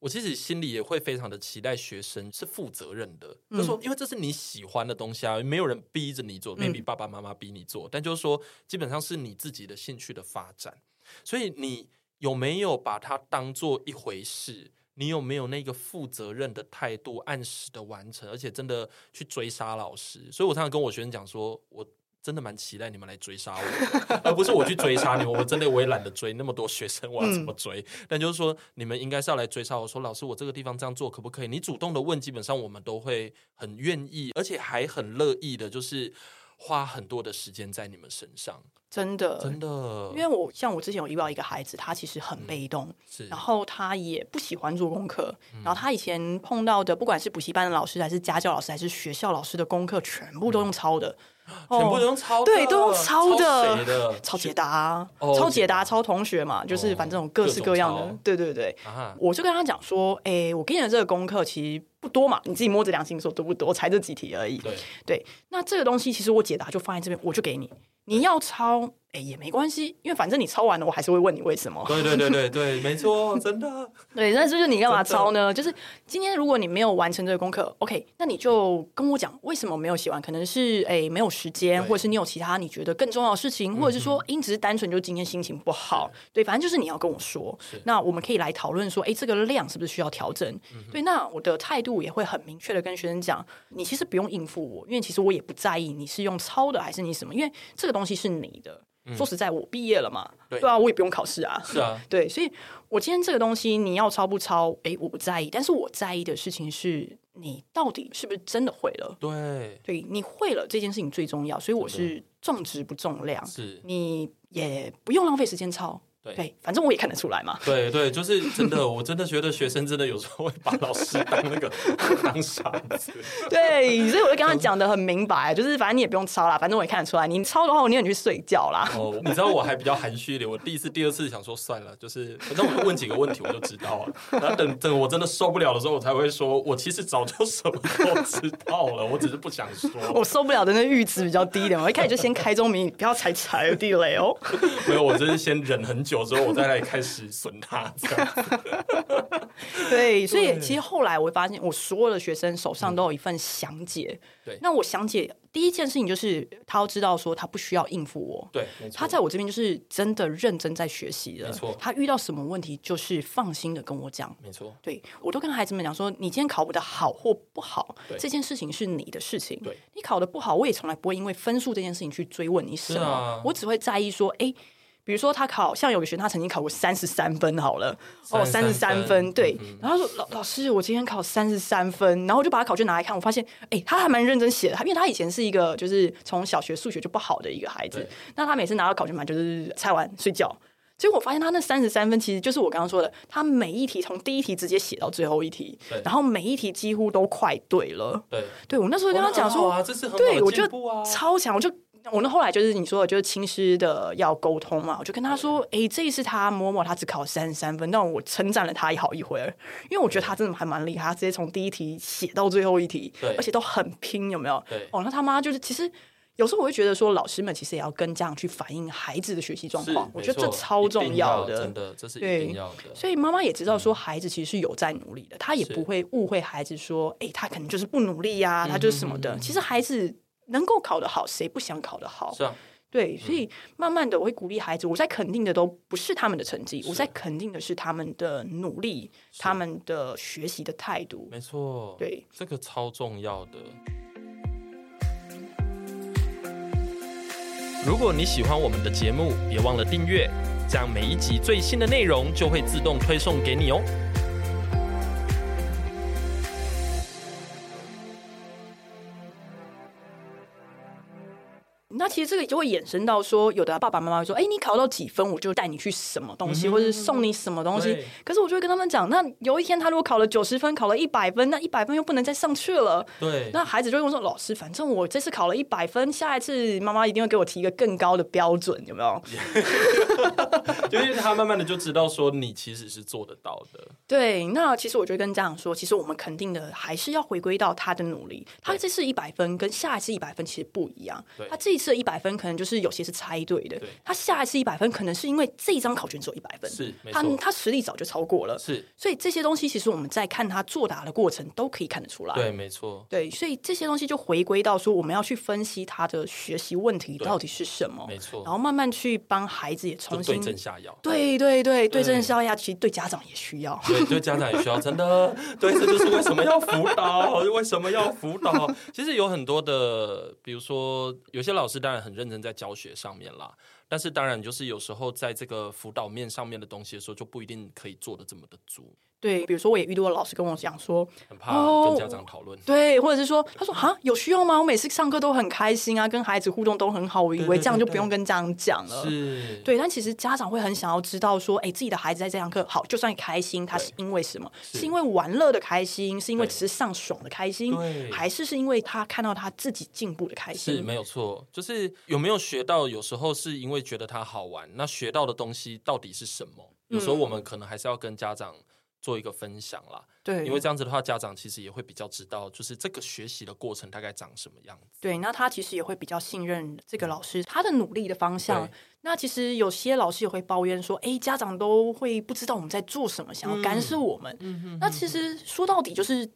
我其实心里也会非常的期待学生是负责任的，嗯、就是说，因为这是你喜欢的东西啊，没有人逼着你做，maybe 爸爸妈妈逼你做，嗯、但就是说，基本上是你自己的兴趣的发展。所以你有没有把它当做一回事？你有没有那个负责任的态度，按时的完成，而且真的去追杀老师？所以我常常跟我学生讲说，我真的蛮期待你们来追杀我，<laughs> 而不是我去追杀你们。我真的我也懒得追那么多学生，我要怎么追？嗯、但就是说，你们应该是要来追杀我说，老师，我这个地方这样做可不可以？你主动的问，基本上我们都会很愿意，而且还很乐意的，就是花很多的时间在你们身上。真的，真的，因为我像我之前有遇到一个孩子，他其实很被动，嗯、是，然后他也不喜欢做功课，嗯、然后他以前碰到的，不管是补习班的老师，还是家教老师，还是学校老师的功课，全部都用抄的。嗯全部都用抄的，对，都用抄的，抄解答，抄解答，抄同学嘛，就是反正各式各样的，对对对。我就跟他讲说，哎，我给你的这个功课其实不多嘛，你自己摸着良心说多不多，才这几题而已。对对，那这个东西其实我解答就放在这边，我就给你，你要抄。哎，也没关系，因为反正你抄完了，我还是会问你为什么。对对对对对，没错，<laughs> 真的。对，那就是你干嘛抄呢？就是今天如果你没有完成这个功课，OK，那你就跟我讲为什么没有写完，可能是哎没有时间，或者是你有其他你觉得更重要的事情，或者是说因只是单纯就今天心情不好。对，反正就是你要跟我说，那我们可以来讨论说，哎，这个量是不是需要调整？对，那我的态度也会很明确的跟学生讲，你其实不用应付我，因为其实我也不在意你是用抄的还是你什么，因为这个东西是你的。说实在，我毕业了嘛，对，对啊，我也不用考试啊，是啊，<laughs> 对，所以我今天这个东西你要抄不抄，哎，我不在意，但是我在意的事情是你到底是不是真的会了，对，对，你会了这件事情最重要，所以我是重质不重量，是，你也不用浪费时间抄。对，反正我也看得出来嘛。对对，就是真的，我真的觉得学生真的有时候会把老师当那个 <laughs> 当傻子。对，所以我就跟他讲的很明白，就是反正你也不用抄啦，反正我也看得出来，你抄的话，我宁愿你去睡觉啦。哦，你知道我还比较含蓄一点，我第一次、第二次想说算了，就是反正我就问几个问题，我就知道了。然后等等我真的受不了的时候，我才会说，我其实早就什么都知道了，我只是不想说。我受不了的那阈值比较低一点，我一开始就先开宗明义，不要踩踩地雷哦。没有，我真是先忍很久。久之后，我再来开始损他，这样 <laughs> 对，所以其实后来我会发现，我所有的学生手上都有一份详解。对，那我详解第一件事情就是，他要知道说，他不需要应付我。对，他在我这边就是真的认真在学习的。没错，他遇到什么问题，就是放心的跟我讲。没错，对我都跟孩子们讲说，你今天考不得好或不好，这件事情是你的事情。对，你考的不好，我也从来不会因为分数这件事情去追问你什么，我只会在意说，哎。比如说他考，像有个学生他曾经考过三十三分，好了，哦，三十三分，对。然后他说老老师，我今天考三十三分，然后我就把他考卷拿来看，我发现，哎，他还蛮认真写的，因为他以前是一个就是从小学数学就不好的一个孩子，那他每次拿到考卷嘛，就是猜完睡觉。结果我发现他那三十三分，其实就是我刚刚说的，他每一题从第一题直接写到最后一题，然后每一题几乎都快对了。对，对我那时候跟他讲说，对，我就超强，我就。我那后来就是你说的，就是亲师的要沟通嘛，我就跟他说，哎，这一次他摸摸他只考三十三分，但我称赞了他一好一会儿，因为我觉得他真的还蛮厉害，他直接从第一题写到最后一题，对，而且都很拼，有没有？对，哦，那他妈就是其实有时候我会觉得说，老师们其实也要跟家长去反映孩子的学习状况，我觉得这超重要的，真的，这是一定要的。所以妈妈也知道说，孩子其实是有在努力的，他也不会误会孩子说，哎，他可能就是不努力呀，他就是什么的。其实孩子。能够考得好，谁不想考得好？是啊，对，所以慢慢的我会鼓励孩子，我在肯定的都不是他们的成绩，我在肯定的是他们的努力，他们的学习的态度。没错，对，这个超重要的。如果你喜欢我们的节目，别忘了订阅，这样每一集最新的内容就会自动推送给你哦。那其实这个就会衍生到说，有的爸爸妈妈会说：“哎，你考到几分，我就带你去什么东西，嗯、或者是送你什么东西。”可是我就会跟他们讲：“那有一天他如果考了九十分，考了一百分，那一百分又不能再上去了。”对。那孩子就会说：“老师，反正我这次考了一百分，下一次妈妈一定会给我提一个更高的标准，有没有？” <laughs> 就是他慢慢的就知道说你其实是做得到的。对。那其实我就跟家长说，其实我们肯定的还是要回归到他的努力。他这次一百分跟下一次一百分其实不一样。他这一次一百分可能就是有些是猜对的，对，他下一次一百分可能是因为这一张考卷只有一百分，是，他他实力早就超过了，是，所以这些东西其实我们在看他作答的过程都可以看得出来，对，没错，对，所以这些东西就回归到说我们要去分析他的学习问题到底是什么，没错，然后慢慢去帮孩子也重新对症下药，对对对，对症下药，其实对家长也需要，对对家长也需要，真的，对，这就是为什么要辅导，为什么要辅导，其实有很多的，比如说有些老师是当然很认真在教学。上面啦，但是当然就是有时候在这个辅导面上面的东西的时候，就不一定可以做的这么的足。对，比如说我也遇到老师跟我讲说，很怕跟家长讨论，哦，对，或者是说，他说啊，有需要吗？我每次上课都很开心啊，跟孩子互动都很好，我以为这样就不用跟家长讲了。是，对，但其实家长会很想要知道说，哎，自己的孩子在这堂课好，就算开心，他是因为什么？是，是因为玩乐的开心，是因为只是上爽的开心，还是是因为他看到他自己进步的开心？是没有错，就是有没有学到？有时候是因为觉得他好玩，那学到的东西到底是什么？有时候我们可能还是要跟家长。做一个分享啦，对，因为这样子的话，家长其实也会比较知道，就是这个学习的过程大概长什么样子。对，那他其实也会比较信任这个老师，他的努力的方向。那其实有些老师也会抱怨说，哎，家长都会不知道我们在做什么，想要干涉我们。嗯嗯。那其实说到底就是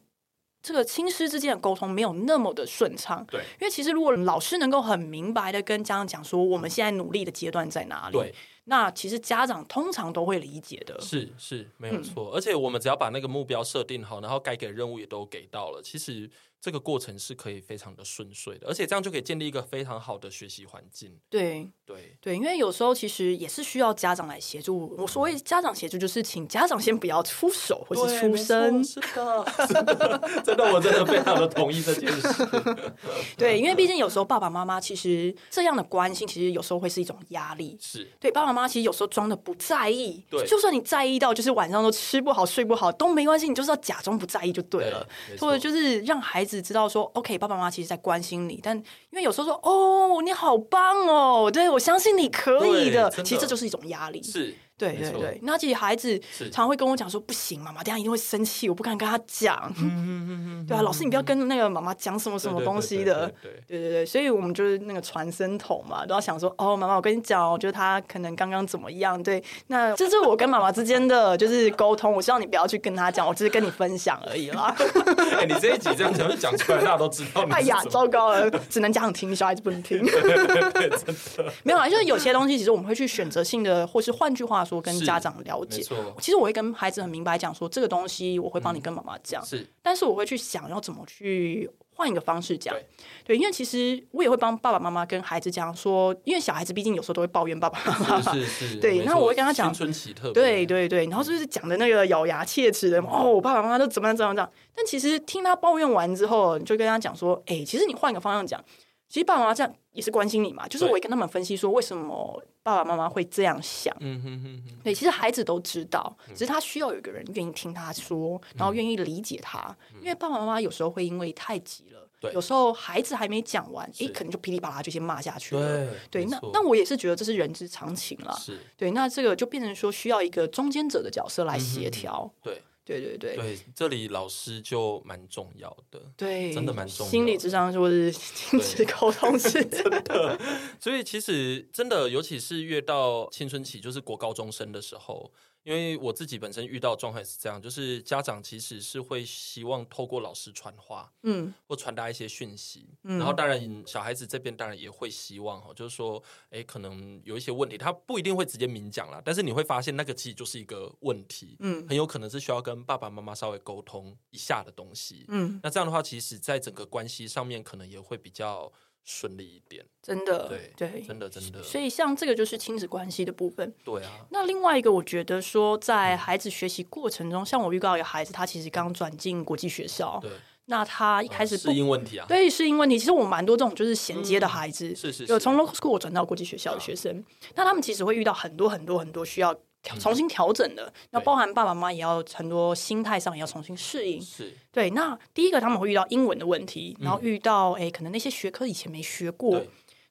这个亲师之间的沟通没有那么的顺畅。对，因为其实如果老师能够很明白的跟家长讲说，我们现在努力的阶段在哪里？对。那其实家长通常都会理解的，是是没有错，嗯，而且我们只要把那个目标设定好，然后该给任务也都给到了，其实。这个过程是可以非常的顺遂的，而且这样就可以建立一个非常好的学习环境。对对对，因为有时候其实也是需要家长来协助。我所谓家长协助，就是请家长先不要出手或是出声。是的，真的，真的，我真的非常的同意这件事。<laughs> 对，因为毕竟有时候爸爸妈妈其实这样的关心，其实有时候会是一种压力。是对，爸爸妈妈其实有时候装的不在意。对，就算你在意到，就是晚上都吃不好、睡不好都没关系，你就是要假装不在意就对了，对或者就是让孩子。知道说，OK，爸爸妈妈其实在关心你，但因为有时候说，哦，你好棒哦，对，我相信你可以的，的其实这就是一种压力。是。对对对，那其实孩子常常会跟我讲说：“不行，妈妈等下一定会生气，我不敢跟他讲。”对啊，老师你不要跟那个妈妈讲什么什么东西的。对对对对，所以我们就是那个传声筒嘛，都要想说：“哦，妈妈，我跟你讲，我觉得他可能刚刚怎么样？”对，那这是我跟妈妈之间的就是沟通，我希望你不要去跟他讲，我只是跟你分享而已啦。<laughs> 哎，你这一集这样子讲出来，大家都知道。<laughs> 哎呀，糟糕了，只能家长听，小孩子不能听。对对对，真的没有啊，就是有些东西，其实我们会去选择性的，或是换句话。说跟家长了解，其实我会跟孩子很明白讲说，这个东西我会帮你跟妈妈讲，嗯，是，但是我会去想要怎么去换一个方式讲，对，对，因为其实我也会帮爸爸妈妈跟孩子讲说，因为小孩子毕竟有时候都会抱怨爸爸妈妈，是是，是，<laughs> 对，那我会跟他讲青春期特别，对对对，然后就是讲的那个咬牙切齿的，哦，我爸爸妈妈都怎么样怎么样，但其实听他抱怨完之后，你就跟他讲说，哎，其实你换一个方向讲。其实爸爸妈妈这样也是关心你嘛，就是我也跟他们分析说，为什么爸爸妈妈会这样想。嗯哼哼哼。对，其实孩子都知道，只是他需要有一个人愿意听他说，然后愿意理解他。因为爸爸妈妈有时候会因为太急了，对，有时候孩子还没讲完，诶，可能就噼里啪啦就先骂下去了。对，那那我也是觉得这是人之常情了。是，对，那这个就变成说需要一个中间者的角色来协调。对。对对对，对，这里老师就蛮重要的，对，真的蛮重要的。心理智商或是亲子沟通是 <laughs> 真的，所以其实真的，尤其是越到青春期，就是国高中生的时候。因为我自己本身遇到状态是这样，就是家长其实是会希望透过老师传话，嗯，或传达一些讯息，嗯，然后当然小孩子这边当然也会希望哈，就是说，哎，可能有一些问题，他不一定会直接明讲啦，但是你会发现那个其实就是一个问题，嗯，很有可能是需要跟爸爸妈妈稍微沟通一下的东西，嗯，那这样的话，其实在整个关系上面可能也会比较顺利一点。真的，对对，真的真的。所以像这个就是亲子关系的部分。对啊。那另外一个，我觉得说在孩子学习过程中，嗯、像我遇到一个孩子，他其实刚转进国际学校。对。那他一开始适应问题啊，对，适应问题。其实我蛮多这种就是衔接的孩子，是是，有从 local school 转到国际学校的学生，那他们其实会遇到很多很多很多需要重新调整的。那包含爸爸妈妈也要很多心态上也要重新适应。是对。那第一个他们会遇到英文的问题，然后遇到哎，可能那些学科以前没学过。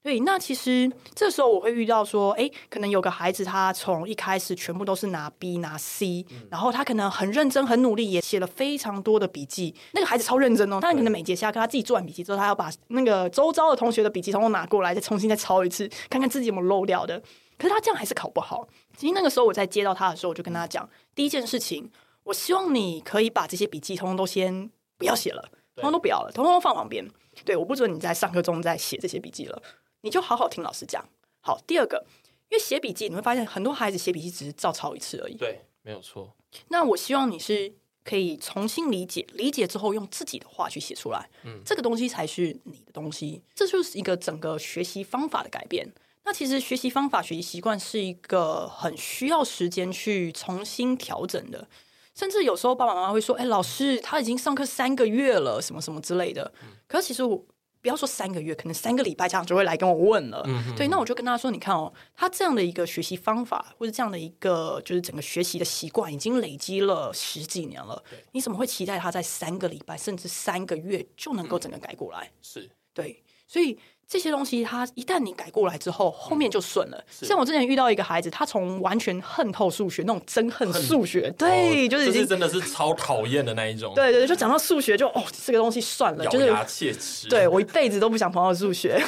对，那其实这时候我会遇到说，哎，可能有个孩子他从一开始全部都是拿 B 拿 C，嗯，然后他可能很认真很努力，也写了非常多的笔记。那个孩子超认真哦，他可能每节下课他自己做完笔记之后，他要把那个周遭的同学的笔记统统拿过来，再重新再抄一次，看看自己有没有漏掉的。可是他这样还是考不好。其实那个时候我在接到他的时候，我就跟他讲，第一件事情，我希望你可以把这些笔记通通都先不要写了，通通都不要了，通通都放旁边。对，我不准你在上课中再写这些笔记了。你就好好听老师讲。好，第二个，因为写笔记，你会发现很多孩子写笔记只是照抄一次而已。对，没有错。那我希望你是可以重新理解，理解之后用自己的话去写出来。嗯，这个东西才是你的东西。这就是一个整个学习方法的改变。那其实学习方法、学习习惯是一个很需要时间去重新调整的。甚至有时候爸爸妈妈会说：“哎，老师，他已经上课三个月了，什么什么之类的。”可是其实我。不要说三个月，可能三个礼拜，家长就会来跟我问了。嗯、对，那我就跟他说：“你看哦，他这样的一个学习方法，或者这样的一个就是整个学习的习惯，已经累积了十几年了。你怎么会期待他在三个礼拜甚至三个月就能够整个改过来？”是对，所以。这些东西，他一旦你改过来之后，后面就顺了。像我之前遇到一个孩子，他从完全恨透数学，那种憎恨数学，对，就是已经真的是超讨厌的那一种。对对对，就讲到数学就哦，这个东西算了，咬牙切齿。对，我一辈子都不想碰到数学。<laughs>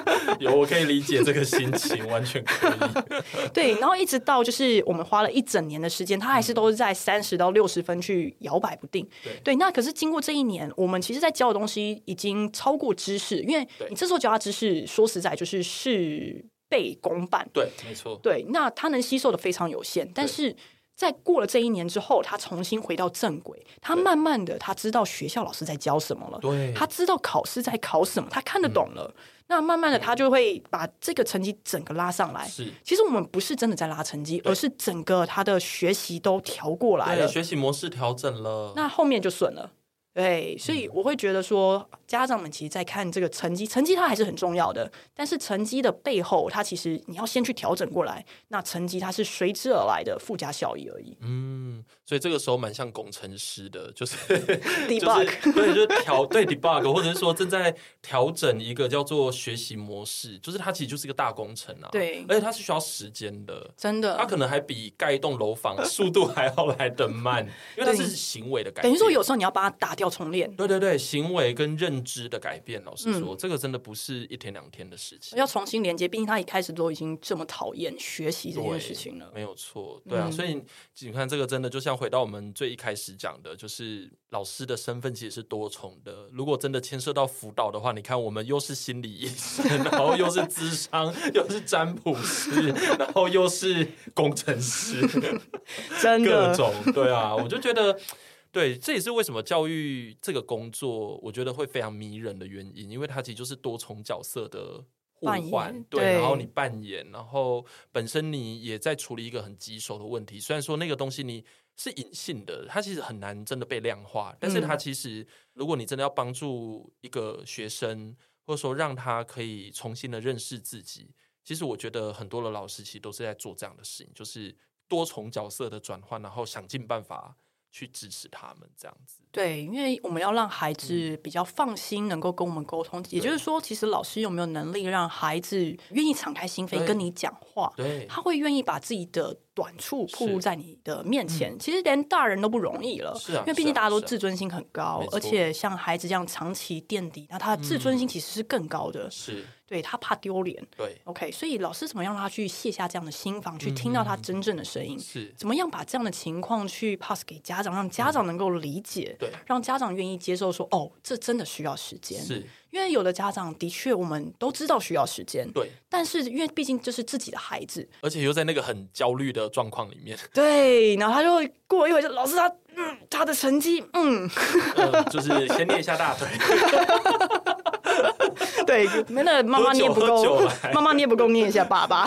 <laughs> 有，我可以理解这个心情，完全可以。对，然后一直到就是我们花了一整年的时间，他还是都是在三十到六十分去摇摆不定。对对，那可是经过这一年，我们其实在教的东西已经超过知识，因为。你这时候教他知识，说实在就是事倍功半。对，没错。对，那他能吸收的非常有限。但是在过了这一年之后，他重新回到正轨，他慢慢的他知道学校老师在教什么了，对，他知道考试在考什么，他看得懂了。嗯、那慢慢的，他就会把这个成绩整个拉上来。是，其实我们不是真的在拉成绩，而是整个他的学习都调过来了，学习模式调整了，那后面就顺了。对，所以我会觉得说，家长们其实，在看这个成绩，成绩它还是很重要的。但是成绩的背后，它其实你要先去调整过来，那成绩它是随之而来的附加效益而已。嗯，所以这个时候蛮像工程师的，就是 <laughs> debug，对，就是调对 debug，或者是说正在调整一个叫做学习模式，就是它其实就是一个大工程啊。对，而且它是需要时间的，真的，它可能还比盖一栋楼房速度还要来得慢，因为它是行为的改变。等于说，有时候你要把它打掉。重练，对对对，行为跟认知的改变，老实说，嗯、这个真的不是一天两天的事情。要重新连接，毕竟他一开始都已经这么讨厌学习这件事情了，没有错。对啊，嗯、所以你看，这个真的就像回到我们最一开始讲的，就是老师的身份其实是多重的。如果真的牵涉到辅导的话，你看我们又是心理医生，<laughs> 然后又是智商，又是占卜师，然后又是工程师，<laughs> 真的各种。对啊，我就觉得。对，这也是为什么教育这个工作，我觉得会非常迷人的原因，因为它其实就是多重角色的互换，对，对，然后你扮演，然后本身你也在处理一个很棘手的问题。虽然说那个东西你是隐性的，它其实很难真的被量化，但是它其实，如果你真的要帮助一个学生，或者说让他可以重新的认识自己，其实我觉得很多的老师其实都是在做这样的事情，就是多重角色的转换，然后想尽办法。去支持他们这样子，对，因为我们要让孩子比较放心，能够跟我们沟通。嗯、也就是说，其实老师有没有能力让孩子愿意敞开心扉跟你讲话？对，他会愿意把自己的短处暴露在你的面前。嗯、其实连大人都不容易了，是啊，因为毕竟大家都自尊心很高，而且像孩子这样长期垫底，那他的自尊心其实是更高的。是。对，他怕丢脸，对，OK，所以老师怎么样让他去卸下这样的心防，去听到他真正的声音？是，怎么样把这样的情况去 pass 给家长，让家长能够理解，对，让家长愿意接受说，哦，这真的需要时间，是。因为有的家长的确我们都知道需要时间，对，但是因为毕竟这是自己的孩子，而且又在那个很焦虑的状况里面，<laughs> 对，然后他就会过一会就老师他嗯他的成绩嗯，就是先捏一下大腿。<laughs> <laughs> 对，那个 <laughs> 妈妈捏不够，妈妈捏不够，念一下爸爸。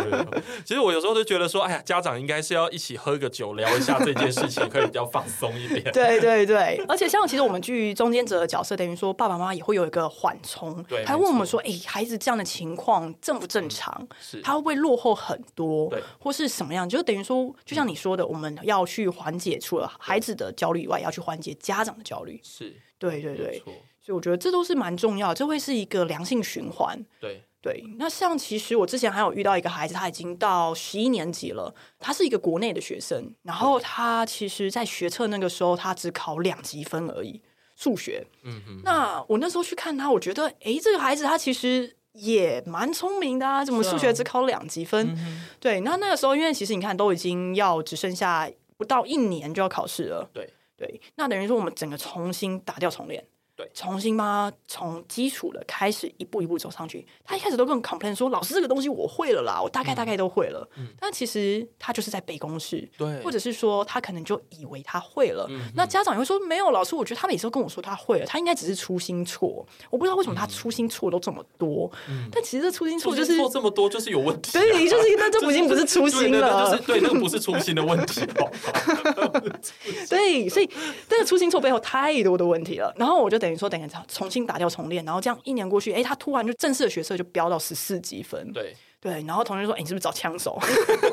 <laughs> 其实我有时候就觉得说，哎呀，家长应该是要一起喝个酒，聊一下这件事情，可以比较放松一点。对对对，而且像其实我们居于中间者的角色，等于说爸爸妈妈也会有一个缓冲，对，还问我们说，哎，孩子这样的情况正不正常？嗯、是，他会不会落后很多？对，或是什么样？就等于说，就像你说的，我们要去缓解除了孩子的焦虑以外，要去缓解家长的焦虑。是，对对对。所以我觉得这都是蛮重要，这会是一个良性循环。对对，那像其实我之前还有遇到一个孩子，他已经到十一年级了，他是一个国内的学生，然后他其实，在学测那个时候，他只考两级分而已，数学。嗯嗯。那我那时候去看他，我觉得，哎，这个孩子他其实也蛮聪明的啊，怎么数学只考两级分？啊、对，那那个时候，因为其实你看，都已经要只剩下不到一年就要考试了。对对，那等于说我们整个重新打掉重练。对，重新把从基础的开始一步一步走上去。他一开始都跟 complain 说：“老师，这个东西我会了啦，我大概大概都会了。嗯”但其实他就是在背公式，对，或者是说他可能就以为他会了。嗯、那家长也会说：“没有，老师，我觉得他每次都跟我说他会了，他应该只是粗心错。我不知道为什么他粗心错都这么多。嗯、但其实这粗心错就是错这么多，就是有问题、啊。对，就是那这已经不是粗心了，就是对，那个 <laughs> 不是粗心的问题。<laughs> 对，所以这个粗心错背后太多的问题了。然后我就等于说，等于从重新打掉重练，然后这样一年过去，哎，他突然就正式的学测就飙到十四级分，对对，然后同学说，哎，你是不是找枪手？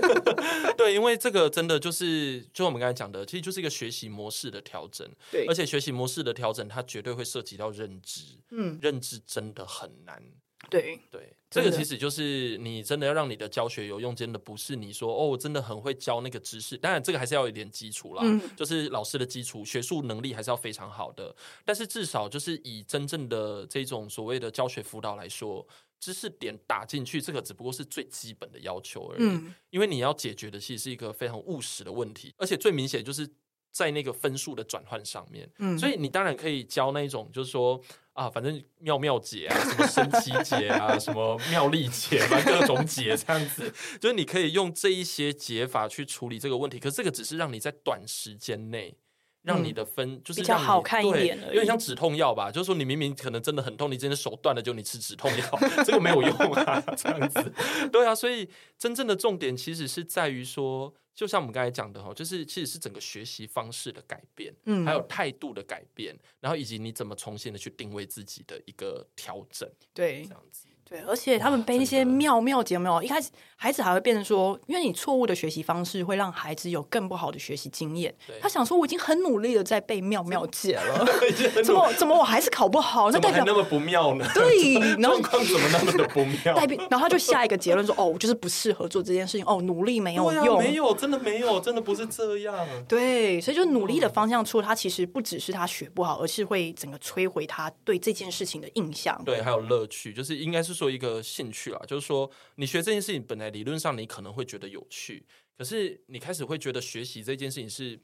<laughs> 对，因为这个真的就是，就我们刚才讲的，其实就是一个学习模式的调整，对，而且学习模式的调整，它绝对会涉及到认知，嗯，认知真的很难。对对，这个其实就是你真的要让你的教学有用，真的不是你说哦，我真的很会教那个知识。当然，这个还是要有一点基础啦，嗯、就是老师的基础学术能力还是要非常好的。但是至少就是以真正的这种所谓的教学辅导来说，知识点打进去，这个只不过是最基本的要求而已。嗯、因为你要解决的其实是一个非常务实的问题，而且最明显就是在那个分数的转换上面。嗯，所以你当然可以教那种，就是说。啊，反正妙妙姐啊，什么神奇姐啊，什么妙丽解啊，各种姐这样子，就是你可以用这一些解法去处理这个问题。可是这个只是让你在短时间内让你的分、嗯、就是比较好看一点，有点像止痛药吧？就是说你明明可能真的很痛，你真的手断了，就你吃止痛药，<laughs> 这个没有用啊，这样子。<laughs> 对啊，所以真正的重点其实是在于说。就像我们刚才讲的哈，就是其实是整个学习方式的改变，嗯，还有态度的改变，然后以及你怎么重新的去定位自己的一个调整，对，这样子。对，而且他们背一些妙妙解，有没有？一开始孩子还会变成说，因为你错误的学习方式会让孩子有更不好的学习经验。他想说，我已经很努力的在背妙妙解了，<laughs> 怎么怎么我还是考不好？那代表那么不妙呢？对，<laughs> 然后状况怎么那么的不妙？<laughs> 代表，然后他就下一个结论说，哦，我就是不适合做这件事情。哦，努力没有用，没有，真的没有，真的不是这样。对，所以就努力的方向错，他其实不只是他学不好，而是会整个摧毁他对这件事情的印象。对，还有乐趣，就是应该是说一个兴趣。去了，就是说，你学这件事情本来理论上你可能会觉得有趣，可是你开始会觉得学习这件事情是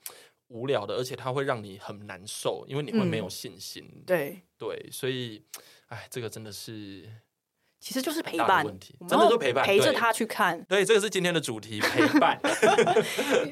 无聊的，而且它会让你很难受，因为你会没有信心。嗯、对对，所以，哎，这个真的是，其实就是陪伴真的就陪伴，陪着他去看。对，这个是今天的主题，陪 <laughs> 伴。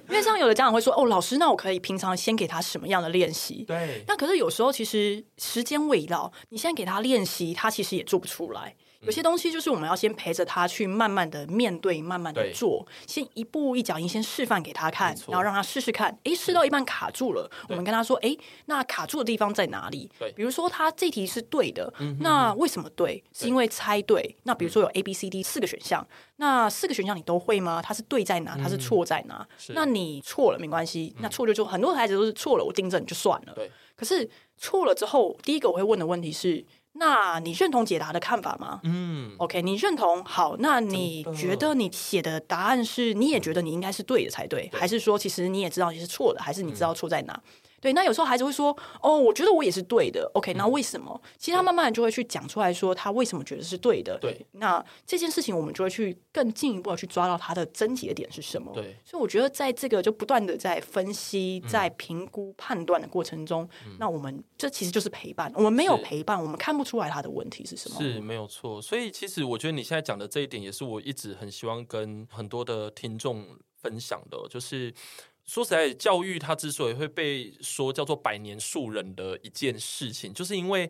因为像有的家长会说，哦，老师，那我可以平常先给他什么样的练习？对。那可是有时候其实时间未到，你现在给他练习，他其实也做不出来。有些东西就是我们要先陪着他去慢慢的面对，慢慢的做，先一步一脚印，先示范给他看，然后让他试试看。哎，试到一半卡住了，我们跟他说：“哎，那卡住的地方在哪里？”对，比如说他这题是对的，那为什么对？是因为猜对。那比如说有 A、B、C、D 四个选项，那四个选项你都会吗？它是对在哪？它是错在哪？那你错了没关系，那错就错。很多孩子都是错了，我订正就算了。对，可是错了之后，第一个我会问的问题是。那你认同解答的看法吗？嗯，OK，你认同好，那你觉得你写的答案是你也觉得你应该是对的才对，对还是说其实你也知道你是错的，还是你知道错在哪？嗯对，那有时候孩子会说：“哦，我觉得我也是对的。”OK，那为什么？嗯、其实他慢慢就会去讲出来说他为什么觉得是对的。对，那这件事情我们就会去更进一步的去抓到他的症结点是什么。对，所以我觉得在这个就不断的在分析、在评估、判断的过程中，嗯、那我们这其实就是陪伴。我们没有陪伴，我们看不出来他的问题是什么。是没有错。所以其实我觉得你现在讲的这一点，也是我一直很希望跟很多的听众分享的，就是。说实在，教育它，之所以会被说叫做百年树人的一件事情，就是因为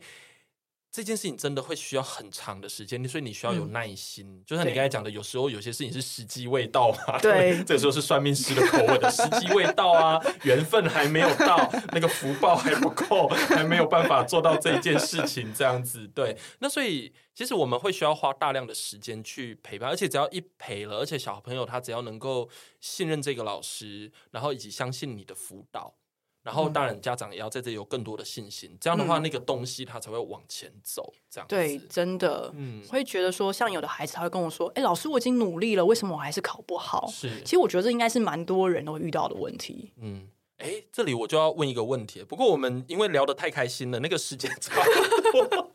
这件事情真的会需要很长的时间，所以你需要有耐心。嗯、就像你刚才讲的，有时候有些事情是时机未到嘛。对，<laughs> 这个时候是算命师的口吻的时机未到啊，缘分还没有到，那个福报还不够，还没有办法做到这件事情，这样子。对，那所以其实我们会需要花大量的时间去陪伴，而且只要一陪了，而且小朋友他只要能够信任这个老师，然后以及相信你的辅导。然后，当然，家长也要在这里有更多的信心。这样的话，那个东西他才会往前走。这样对，真的，嗯，会觉得说，像有的孩子他会跟我说：“哎，老师，我已经努力了，为什么我还是考不好？”是，其实我觉得这应该是蛮多人都会遇到的问题。嗯，哎，这里我就要问一个问题。不过我们因为聊得太开心了，那个时间 <laughs> 差不多，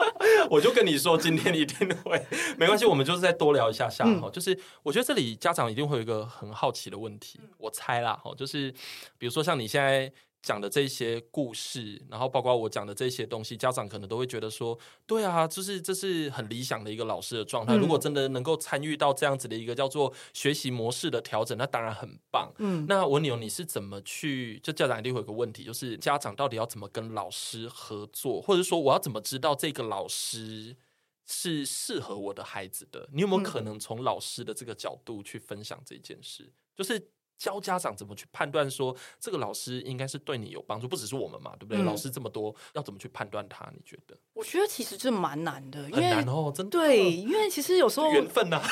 我就跟你说，今天一定会没关系。我们就是再多聊一下下哈。就是我觉得这里家长一定会有一个很好奇的问题，我猜啦哈，就是比如说像你现在。讲的这些故事，然后包括我讲的这些东西，家长可能都会觉得说，对啊，就是这是很理想的一个老师的状态。嗯、如果真的能够参与到这样子的一个叫做学习模式的调整，那当然很棒。嗯，那我牛你，你是怎么去？就家长一定会有个问题，就是家长到底要怎么跟老师合作，或者说我要怎么知道这个老师是适合我的孩子的？你有没有可能从老师的这个角度去分享这件事？就是。教家长怎么去判断说这个老师应该是对你有帮助，不只是我们嘛，对不对？嗯、老师这么多，要怎么去判断他？你觉得？我觉得其实这蛮难的，因为很难哦，真的。对，因为其实有时候缘分呐，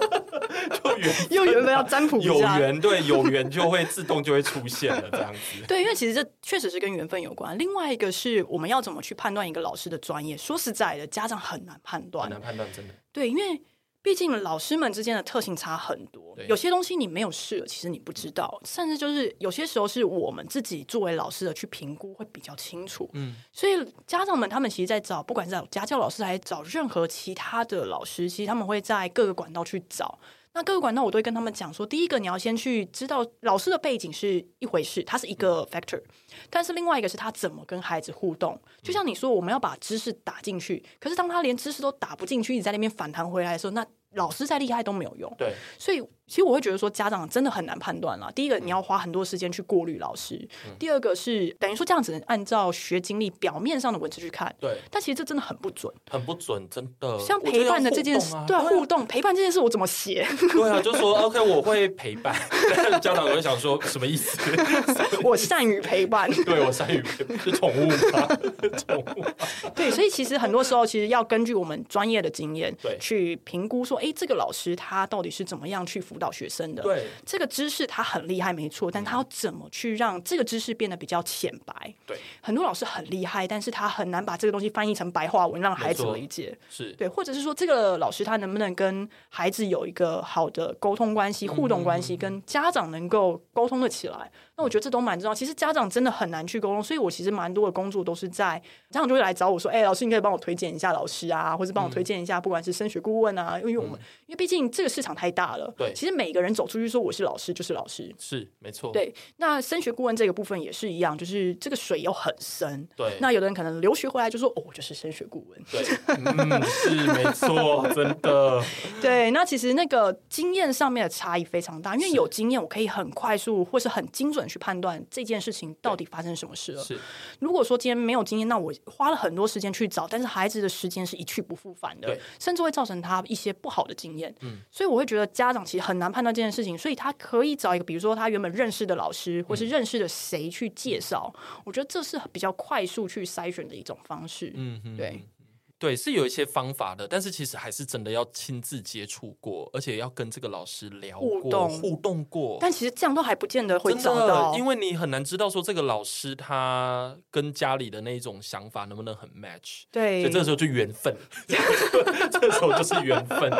<laughs> 就缘分，又缘分要占卜，有缘对，有缘就会自动就会出现了这样子。<laughs> 对，因为其实这确实是跟缘分有关。另外一个是我们要怎么去判断一个老师的专业？说实在的，家长很难判断，很难判断，真的。对，因为。毕竟老师们之间的特性差很多，有些东西你没有试，其实你不知道。甚至就是有些时候是我们自己作为老师的去评估会比较清楚。嗯，所以家长们他们其实，在找不管是找家教老师还是找任何其他的老师，其实他们会在各个管道去找。那各个管道我都会跟他们讲说，第一个你要先去知道老师的背景是一回事，它是一个 factor，但是另外一个是他怎么跟孩子互动。就像你说，我们要把知识打进去，可是当他连知识都打不进去，你在那边反弹回来的时候，那老师再厉害都没有用。对，所以。其实我会觉得说，家长真的很难判断了。第一个，你要花很多时间去过滤老师；嗯、第二个是等于说，这样只能按照学经历表面上的文字去看。对，但其实这真的很不准，很不准，真的。像陪伴的这件事，啊对啊，互动陪伴这件事，我怎么写？<laughs> 对啊，就说 OK，我会陪伴。家长会想说什么意思？<laughs> 我善于陪伴。对，我善于陪伴，是宠物吗？宠物。<laughs> 对，所以其实很多时候，其实要根据我们专业的经验，对，去评估说，哎，这个老师他到底是怎么样去辅导学生的？对，这个知识他很厉害，没错，但他要怎么去让这个知识变得比较浅白？对，很多老师很厉害，但是他很难把这个东西翻译成白话文，让孩子理解。是对，或者是说，这个老师他能不能跟孩子有一个好的沟通关系、互动关系，跟家长能够沟通的起来？那我觉得这都蛮重要。其实家长真的很难去沟通，所以我其实蛮多的工作都是在家长就会来找我说：“哎，老师，你可以帮我推荐一下老师啊，或者帮我推荐一下，不管是升学顾问啊，因为我们因为毕竟这个市场太大了。对，其实每个人走出去说我是老师就是老师，是没错。对，那升学顾问这个部分也是一样，就是这个水又很深。对，那有的人可能留学回来就说：哦，我就是升学顾问。对，嗯，是没错，真的。<laughs> 对，那其实那个经验上面的差异非常大，因为有经验，我可以很快速或是很精准。去判断这件事情到底发生什么事了。是，如果说今天没有经验，那我花了很多时间去找，但是孩子的时间是一去不复返的，甚至会造成他一些不好的经验。嗯，所以我会觉得家长其实很难判断这件事情，所以他可以找一个，比如说他原本认识的老师，或是认识的谁去介绍。嗯，我觉得这是比较快速去筛选的一种方式。嗯，对。对，是有一些方法的，但是其实还是真的要亲自接触过，而且要跟这个老师聊过、互动，互动过。但其实这样都还不见得会找到，因为你很难知道说这个老师他跟家里的那种想法能不能很 match。对，所以这个时候就缘分，<laughs> 这个时候就是缘分，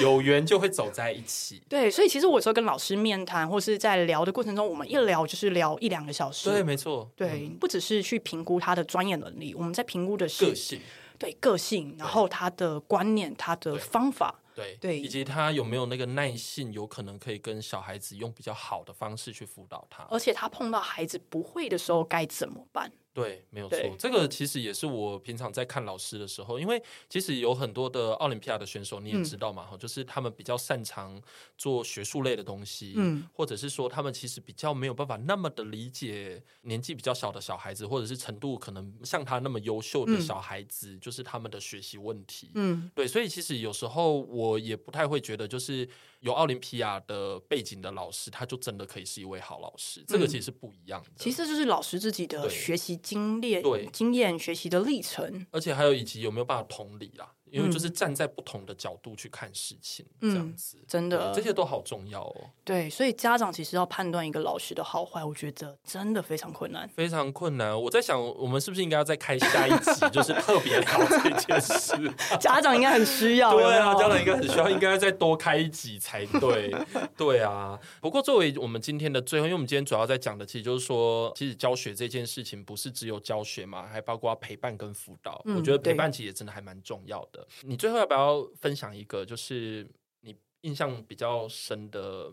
有缘就会走在一起。对，所以其实我有时候跟老师面谈或是在聊的过程中，我们一聊就是聊一两个小时。对，没错。对，嗯、不只是去评估他的专业能力，我们在评估的是个性。对个性，然后他的观念，他的方法，对对，以及他有没有那个耐性，有可能可以跟小孩子用比较好的方式去辅导他，而且他碰到孩子不会的时候该怎么办？对，没有错。这个其实也是我平常在看老师的时候，因为其实有很多的奥林匹亚的选手，你也知道嘛，哈、嗯，就是他们比较擅长做学术类的东西，嗯，或者是说他们其实比较没有办法那么的理解年纪比较小的小孩子，或者是程度可能像他那么优秀的小孩子，嗯、就是他们的学习问题，嗯，对，所以其实有时候我也不太会觉得，就是有奥林匹亚的背景的老师，他就真的可以是一位好老师，嗯、这个其实是不一样的。其实就是老师自己的学习。经历、对经验、学习的历程，而且还有以及有没有办法同理啦。因为就是站在不同的角度去看事情，嗯、这样子真的这些都好重要哦。对，所以家长其实要判断一个老师的好坏，我觉得真的非常困难，非常困难。我在想，我们是不是应该要再开下一集，就是特别聊这件事？<laughs> 家长应该很需要，<laughs> 对啊，家长应该很需要，应该再多开一集才对。对啊。不过作为我们今天的最后，因为我们今天主要在讲的，其实就是说，其实教学这件事情不是只有教学嘛，还包括陪伴跟辅导。嗯、我觉得陪伴其实也真的还蛮重要的。你最后要不要分享一个，就是你印象比较深的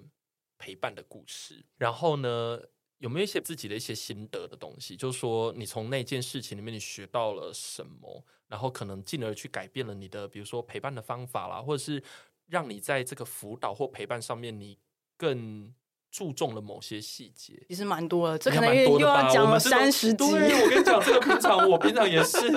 陪伴的故事？然后呢，有没有一些自己的一些心得的东西？就是说，你从那件事情里面你学到了什么？然后可能进而去改变了你的，比如说陪伴的方法啦，或者是让你在这个辅导或陪伴上面，你更。注重了某些细节，其实蛮多的。这可能又要讲了三十集。对，我跟你讲，这个平常我平常也是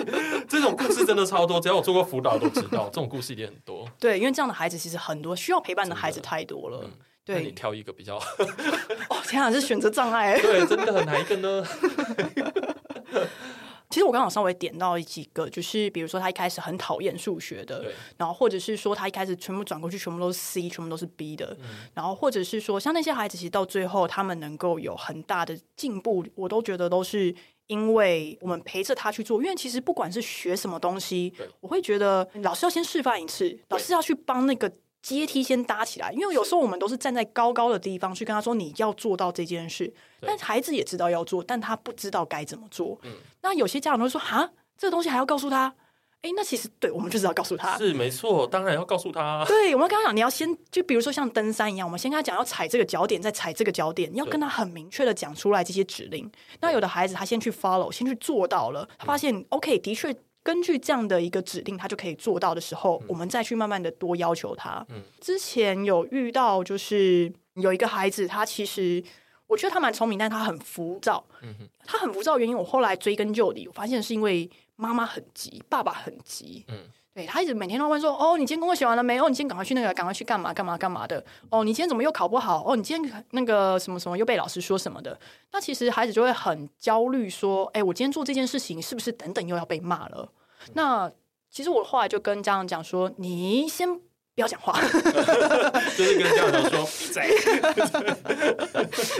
这种故事真的超多。只要我做过辅导，都知道这种故事一定很多。对，因为这样的孩子其实很多，需要陪伴的孩子太多了。嗯、对，那你挑一个比较。哦，天啊，是选择障碍。<laughs> 对，真的哪一个呢？<laughs> 其实我刚好稍微点到几个，就是比如说他一开始很讨厌数学的，然后或者是说他一开始全部转过去全部都是 C，全部都是 B 的，嗯、然后或者是说像那些孩子，其实到最后他们能够有很大的进步，我都觉得都是因为我们陪着他去做。因为其实不管是学什么东西，我会觉得老师要先示范一次，老师要去帮那个。阶梯先搭起来，因为有时候我们都是站在高高的地方去跟他说，你要做到这件事，但孩子也知道要做，但他不知道该怎么做。嗯，那有些家长都会说哈，这个东西还要告诉他？哎，那其实对我们就是要告诉他，是没错，当然要告诉他。对，我们刚刚讲，你要先就比如说像登山一样，我们先跟他讲要踩这个脚点，再踩这个脚点，你要跟他很明确的讲出来这些指令。那有的孩子他先去 follow，先去做到了，他发现、嗯、OK，的确。根据这样的一个指令，他就可以做到的时候，嗯、我们再去慢慢的多要求他。嗯、之前有遇到，就是有一个孩子，他其实我觉得他蛮聪明，但他很浮躁。嗯、哼他很浮躁的原因，我后来追根究底，我发现是因为妈妈很急，爸爸很急。嗯对，他一直每天都问说：“哦，你今天功课写完了没？哦，你今天赶快去那个，赶快去干嘛干嘛干嘛的？哦，你今天怎么又考不好？哦，你今天那个什么什么又被老师说什么的？那其实孩子就会很焦虑，说：哎，我今天做这件事情是不是等等又要被骂了？那其实我后来就跟家长讲说：你先。”不要讲话，<laughs> 就是跟家长说闭嘴，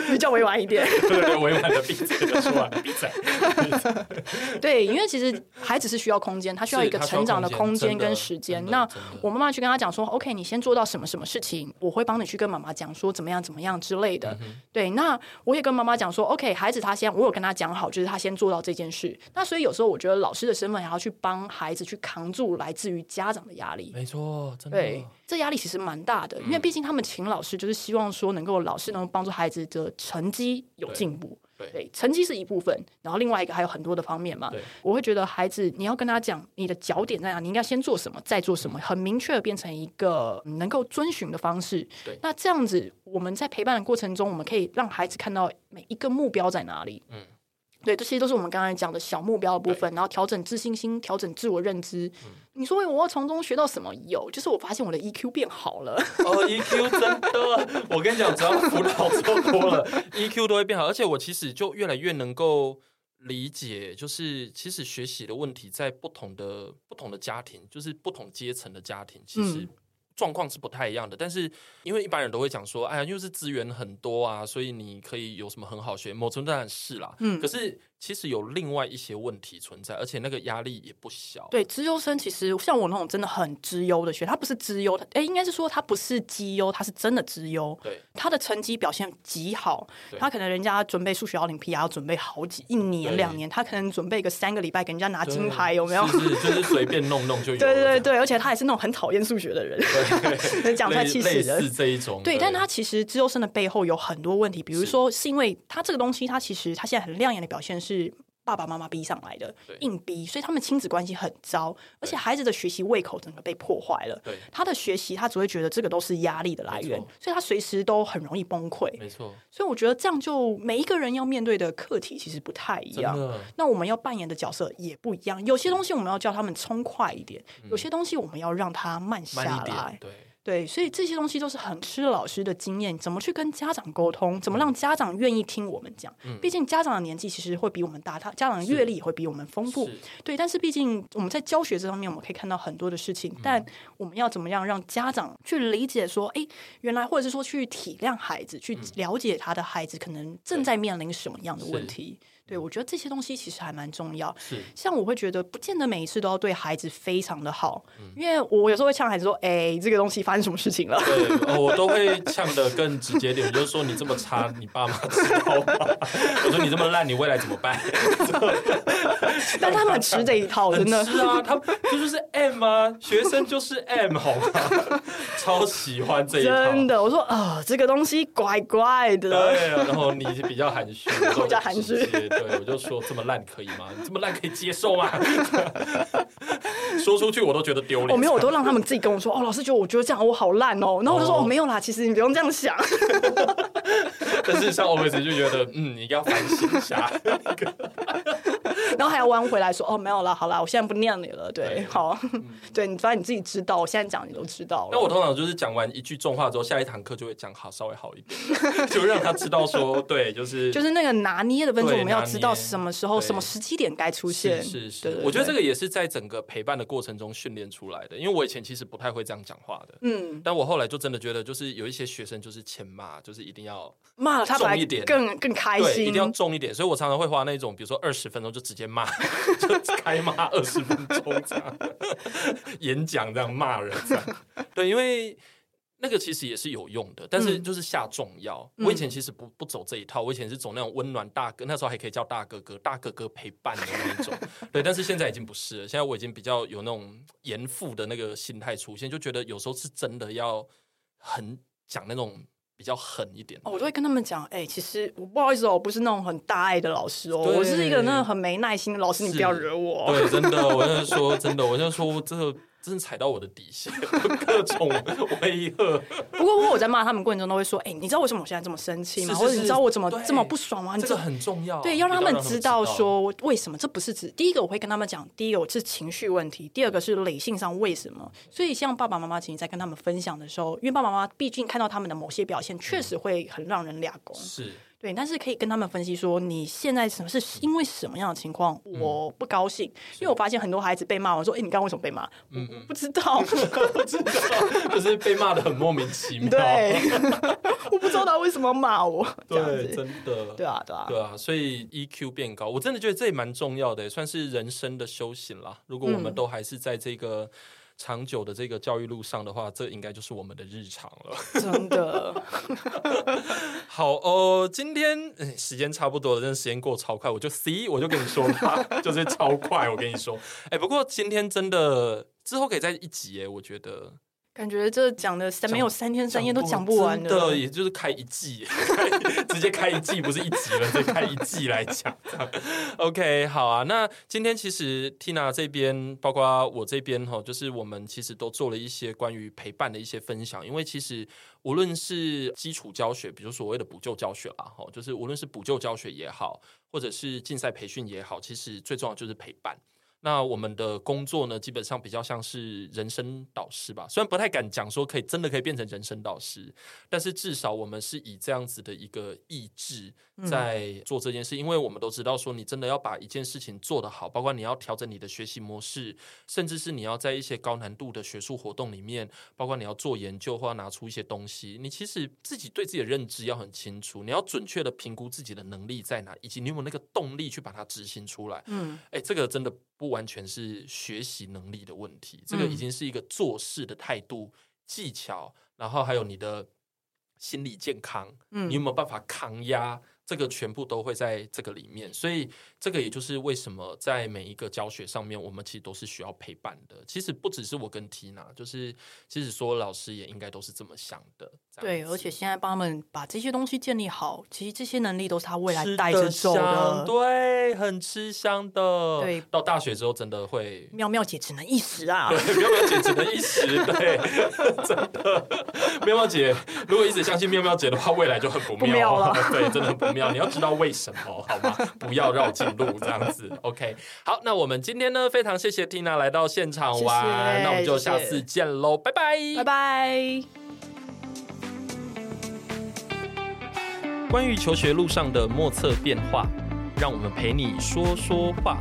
<laughs> 比较委婉一点，对对，委婉的闭嘴就说完了，闭嘴。<laughs> 对，因为其实孩子是需要空间，他需要一个成长的空间跟时间。那我妈妈去跟他讲说：“OK，你先做到什么什么事情，我会帮你去跟妈妈讲说怎么样怎么样之类的。嗯”对，那我也跟妈妈讲说：“OK，孩子他先，我有跟他讲好，就是他先做到这件事。那所以有时候我觉得老师的身份还要去帮孩子去扛住来自于家长的压力。没错，真的。对。这压力其实蛮大的，因为毕竟他们请老师，就是希望说能够老师能够帮助孩子的成绩有进步。对，对，成绩是一部分，然后另外一个还有很多的方面嘛。对，我会觉得孩子，你要跟他讲你的脚点在哪，你应该先做什么，再做什么，很明确的变成一个能够遵循的方式。对，那这样子我们在陪伴的过程中，我们可以让孩子看到每一个目标在哪里。嗯。对，这些都是我们刚才讲的小目标的部分，然后调整自信心，调整自我认知。嗯、你说我要从中学到什么？有，就是我发现我的 EQ 变好了。哦，EQ 真的，我跟你讲，只要辅导做多了，EQ 都会变好。而且我其实就越来越能够理解，就是其实学习的问题，在不同的不同的家庭，就是不同阶层的家庭，其实、嗯。状况是不太一样的，但是因为一般人都会讲说，哎呀，又是资源很多啊，所以你可以有什么很好学，某程度上是啦，嗯，可是。其实有另外一些问题存在，而且那个压力也不小。对，资优生其实像我那种真的很资优的学，他不是资优，哎，应该是说他不是绩优，他是真的资优。对，他的成绩表现极好，他可能人家准备数学奥林匹亚要准备好几一年两年，他可能准备个三个礼拜给人家拿金牌，有没有？是，是，就是随便弄 <laughs> 弄就有。对对对，而且他也是那种很讨厌数学的人，对，讲太气死人。是这一种，对，但他其实资优生的背后有很多问题，比如说是因为他这个东西，他其实他现在很亮眼的表现是。爸爸妈妈逼上来的，硬逼，所以他们亲子关系很糟，而且孩子的学习胃口整个被破坏了。对，他的学习他只会觉得这个都是压力的来源，所以他随时都很容易崩溃。没错，所以我觉得这样就每一个人要面对的课题其实不太一样，那我们要扮演的角色也不一样。有些东西我们要叫他们冲快一点，嗯、有些东西我们要让他慢下来。对。对，所以这些东西都是很吃老师的经验，怎么去跟家长沟通，怎么让家长愿意听我们讲。嗯、毕竟家长的年纪其实会比我们大，他家长的阅历也会比我们丰富。对，但是毕竟我们在教学这方面，我们可以看到很多的事情，嗯、但我们要怎么样让家长去理解说，哎，原来或者是说去体谅孩子，去了解他的孩子可能正在面临什么样的问题。对，我觉得这些东西其实还蛮重要。是，像我会觉得，不见得每一次都要对孩子非常的好，嗯、因为我有时候会呛孩子说：“哎，这个东西发生什么事情了？”对，我都会呛的更直接点，就是说你这么差，你爸妈知道吗？我说你这么烂，你未来怎么办？<laughs> 但他们吃这一套，真的是啊，他这就是 M 啊，学生就是 M，好吗？<laughs> 超喜欢这一套。真的，我说啊、呃，这个东西怪怪的。对，然后你比较含蓄，<laughs> 比较含蓄。对，我就说这么烂可以吗？这么烂可以接受吗？<laughs> 说出去我都觉得丢脸。我、哦、没有，我都让他们自己跟我说。哦，老师觉得我觉得这样我好烂哦。然后我就说哦，哦没有啦，其实你不用这样想。<laughs> 但是像我每次就觉得，嗯，你要反省一下。<laughs> 然后还要弯回来说哦，没有了，好啦，我现在不念你了。对，对好，嗯、<laughs> 对你反正你自己知道，我现在讲你都知道了。那我通常就是讲完一句重话之后，下一堂课就会讲好稍微好一点，<laughs> 就让他知道说，对，就是就是那个拿捏的分数，我们要知道什么时候、什么时机点该出现。是是我觉得这个也是在整个陪伴的过程中训练出来的。因为我以前其实不太会这样讲话的，嗯，但我后来就真的觉得，就是有一些学生就是欠骂，就是一定要骂他重一点，更更开心，一定要重一点。所以我常常会花那种，比如说二十分钟就直接骂。<laughs> 就开骂二十分钟这样，演讲这样骂人这样，对，因为那个其实也是有用的，但是就是下重药。嗯、我以前其实不不走这一套，我以前是走那种温暖大哥，那时候还可以叫大哥哥，大哥哥陪伴的那种。对，但是现在已经不是了，现在我已经比较有那种严父的那个心态出现，就觉得有时候是真的要很讲那种。比较狠一点，哦我都会跟他们讲，哎、欸，其实我不好意思哦，我不是那种很大爱的老师哦，我是一个那种很没耐心的老师，你不要惹我。对，真的，我就说真的，我就说这个。真的踩到我的底线，<laughs> 各种威吓。<laughs> 不过，我在骂他们过程中都会说：“哎、欸，你知道为什么我现在这么生气吗？是是是，或者你知道我怎么这么不爽吗？”这个很重要，对，要让他们知道说为什么。这不是指第一个，我会跟他们讲，第一个是情绪问题，第二个是理性上为什么。所以，像爸爸妈妈其实在跟他们分享的时候，因为爸爸妈妈毕竟看到他们的某些表现，确实会很让人俩攻。是。对，但是可以跟他们分析说，你现在什么是因为什么样的情况，我不高兴，嗯、因为我发现很多孩子被骂，我说，哎，你刚刚为什么被骂？嗯嗯，不知道，<laughs> 不知道，就是被骂的很莫名其妙。对，<laughs> 我不知道他为什么骂我。对，真的。对啊，对啊，对啊，所以 EQ 变高，我真的觉得这也蛮重要的，算是人生的修行啦。如果我们都还是在这个。嗯长久的这个教育路上的话，这应该就是我们的日常了。<laughs> 真的，<laughs> 好哦，今天时间差不多了，真的时间过超快。我就 C，我就跟你说吧 <laughs> 就是超快。我跟你说，哎，不过今天真的之后可以再一集耶，我觉得。感觉这讲的三没有三天三夜都讲不完的，的也就是开一季，<laughs> 直接开一季不是一集了，再开一季来讲。OK，好啊。那今天其实 Tina 这边，包括我这边哈，就是我们其实都做了一些关于陪伴的一些分享。因为其实无论是基础教学，比如所谓的补救教学啦，哈，就是无论是补救教学也好，或者是竞赛培训也好，其实最重要就是陪伴。那我们的工作呢，基本上比较像是人生导师吧。虽然不太敢讲说可以真的可以变成人生导师，但是至少我们是以这样子的一个意志在做这件事。嗯、因为我们都知道说，你真的要把一件事情做得好，包括你要调整你的学习模式，甚至是你要在一些高难度的学术活动里面，包括你要做研究或要拿出一些东西，你其实自己对自己的认知要很清楚，你要准确的评估自己的能力在哪，以及你有没有那个动力去把它执行出来。嗯，哎，这个真的不完全是学习能力的问题，这个已经是一个做事的态度、技巧，然后还有你的心理健康，嗯，你有没有办法抗压？这个全部都会在这个里面，所以这个也就是为什么在每一个教学上面，我们其实都是需要陪伴的。其实不只是我跟 Tina，就是其实所有老师也应该都是这么想的。对，而且现在帮他们把这些东西建立好，其实这些能力都是他未来带着走。对，很吃香的。对，到大学之后真的会妙妙姐只能一时啊，对，妙妙姐只能一时。对，真的，妙妙姐如果一直相信妙妙姐的话，未来就很不妙，不妙了。对，真的很不妙。你要知道为什么 <laughs> 好吗？不要绕近路这样子。OK，好，那我们今天呢，非常谢谢 Tina 来到现场玩，谢谢，那我们就下次见喽，拜拜，拜拜。关于求学路上的莫测变化，让我们陪你说说话。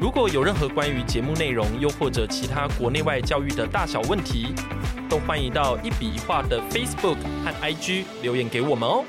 如果有任何关于节目内容，又或者其他国内外教育的大小问题，都欢迎到一笔一画的 Facebook 和 IG 留言给我们哦。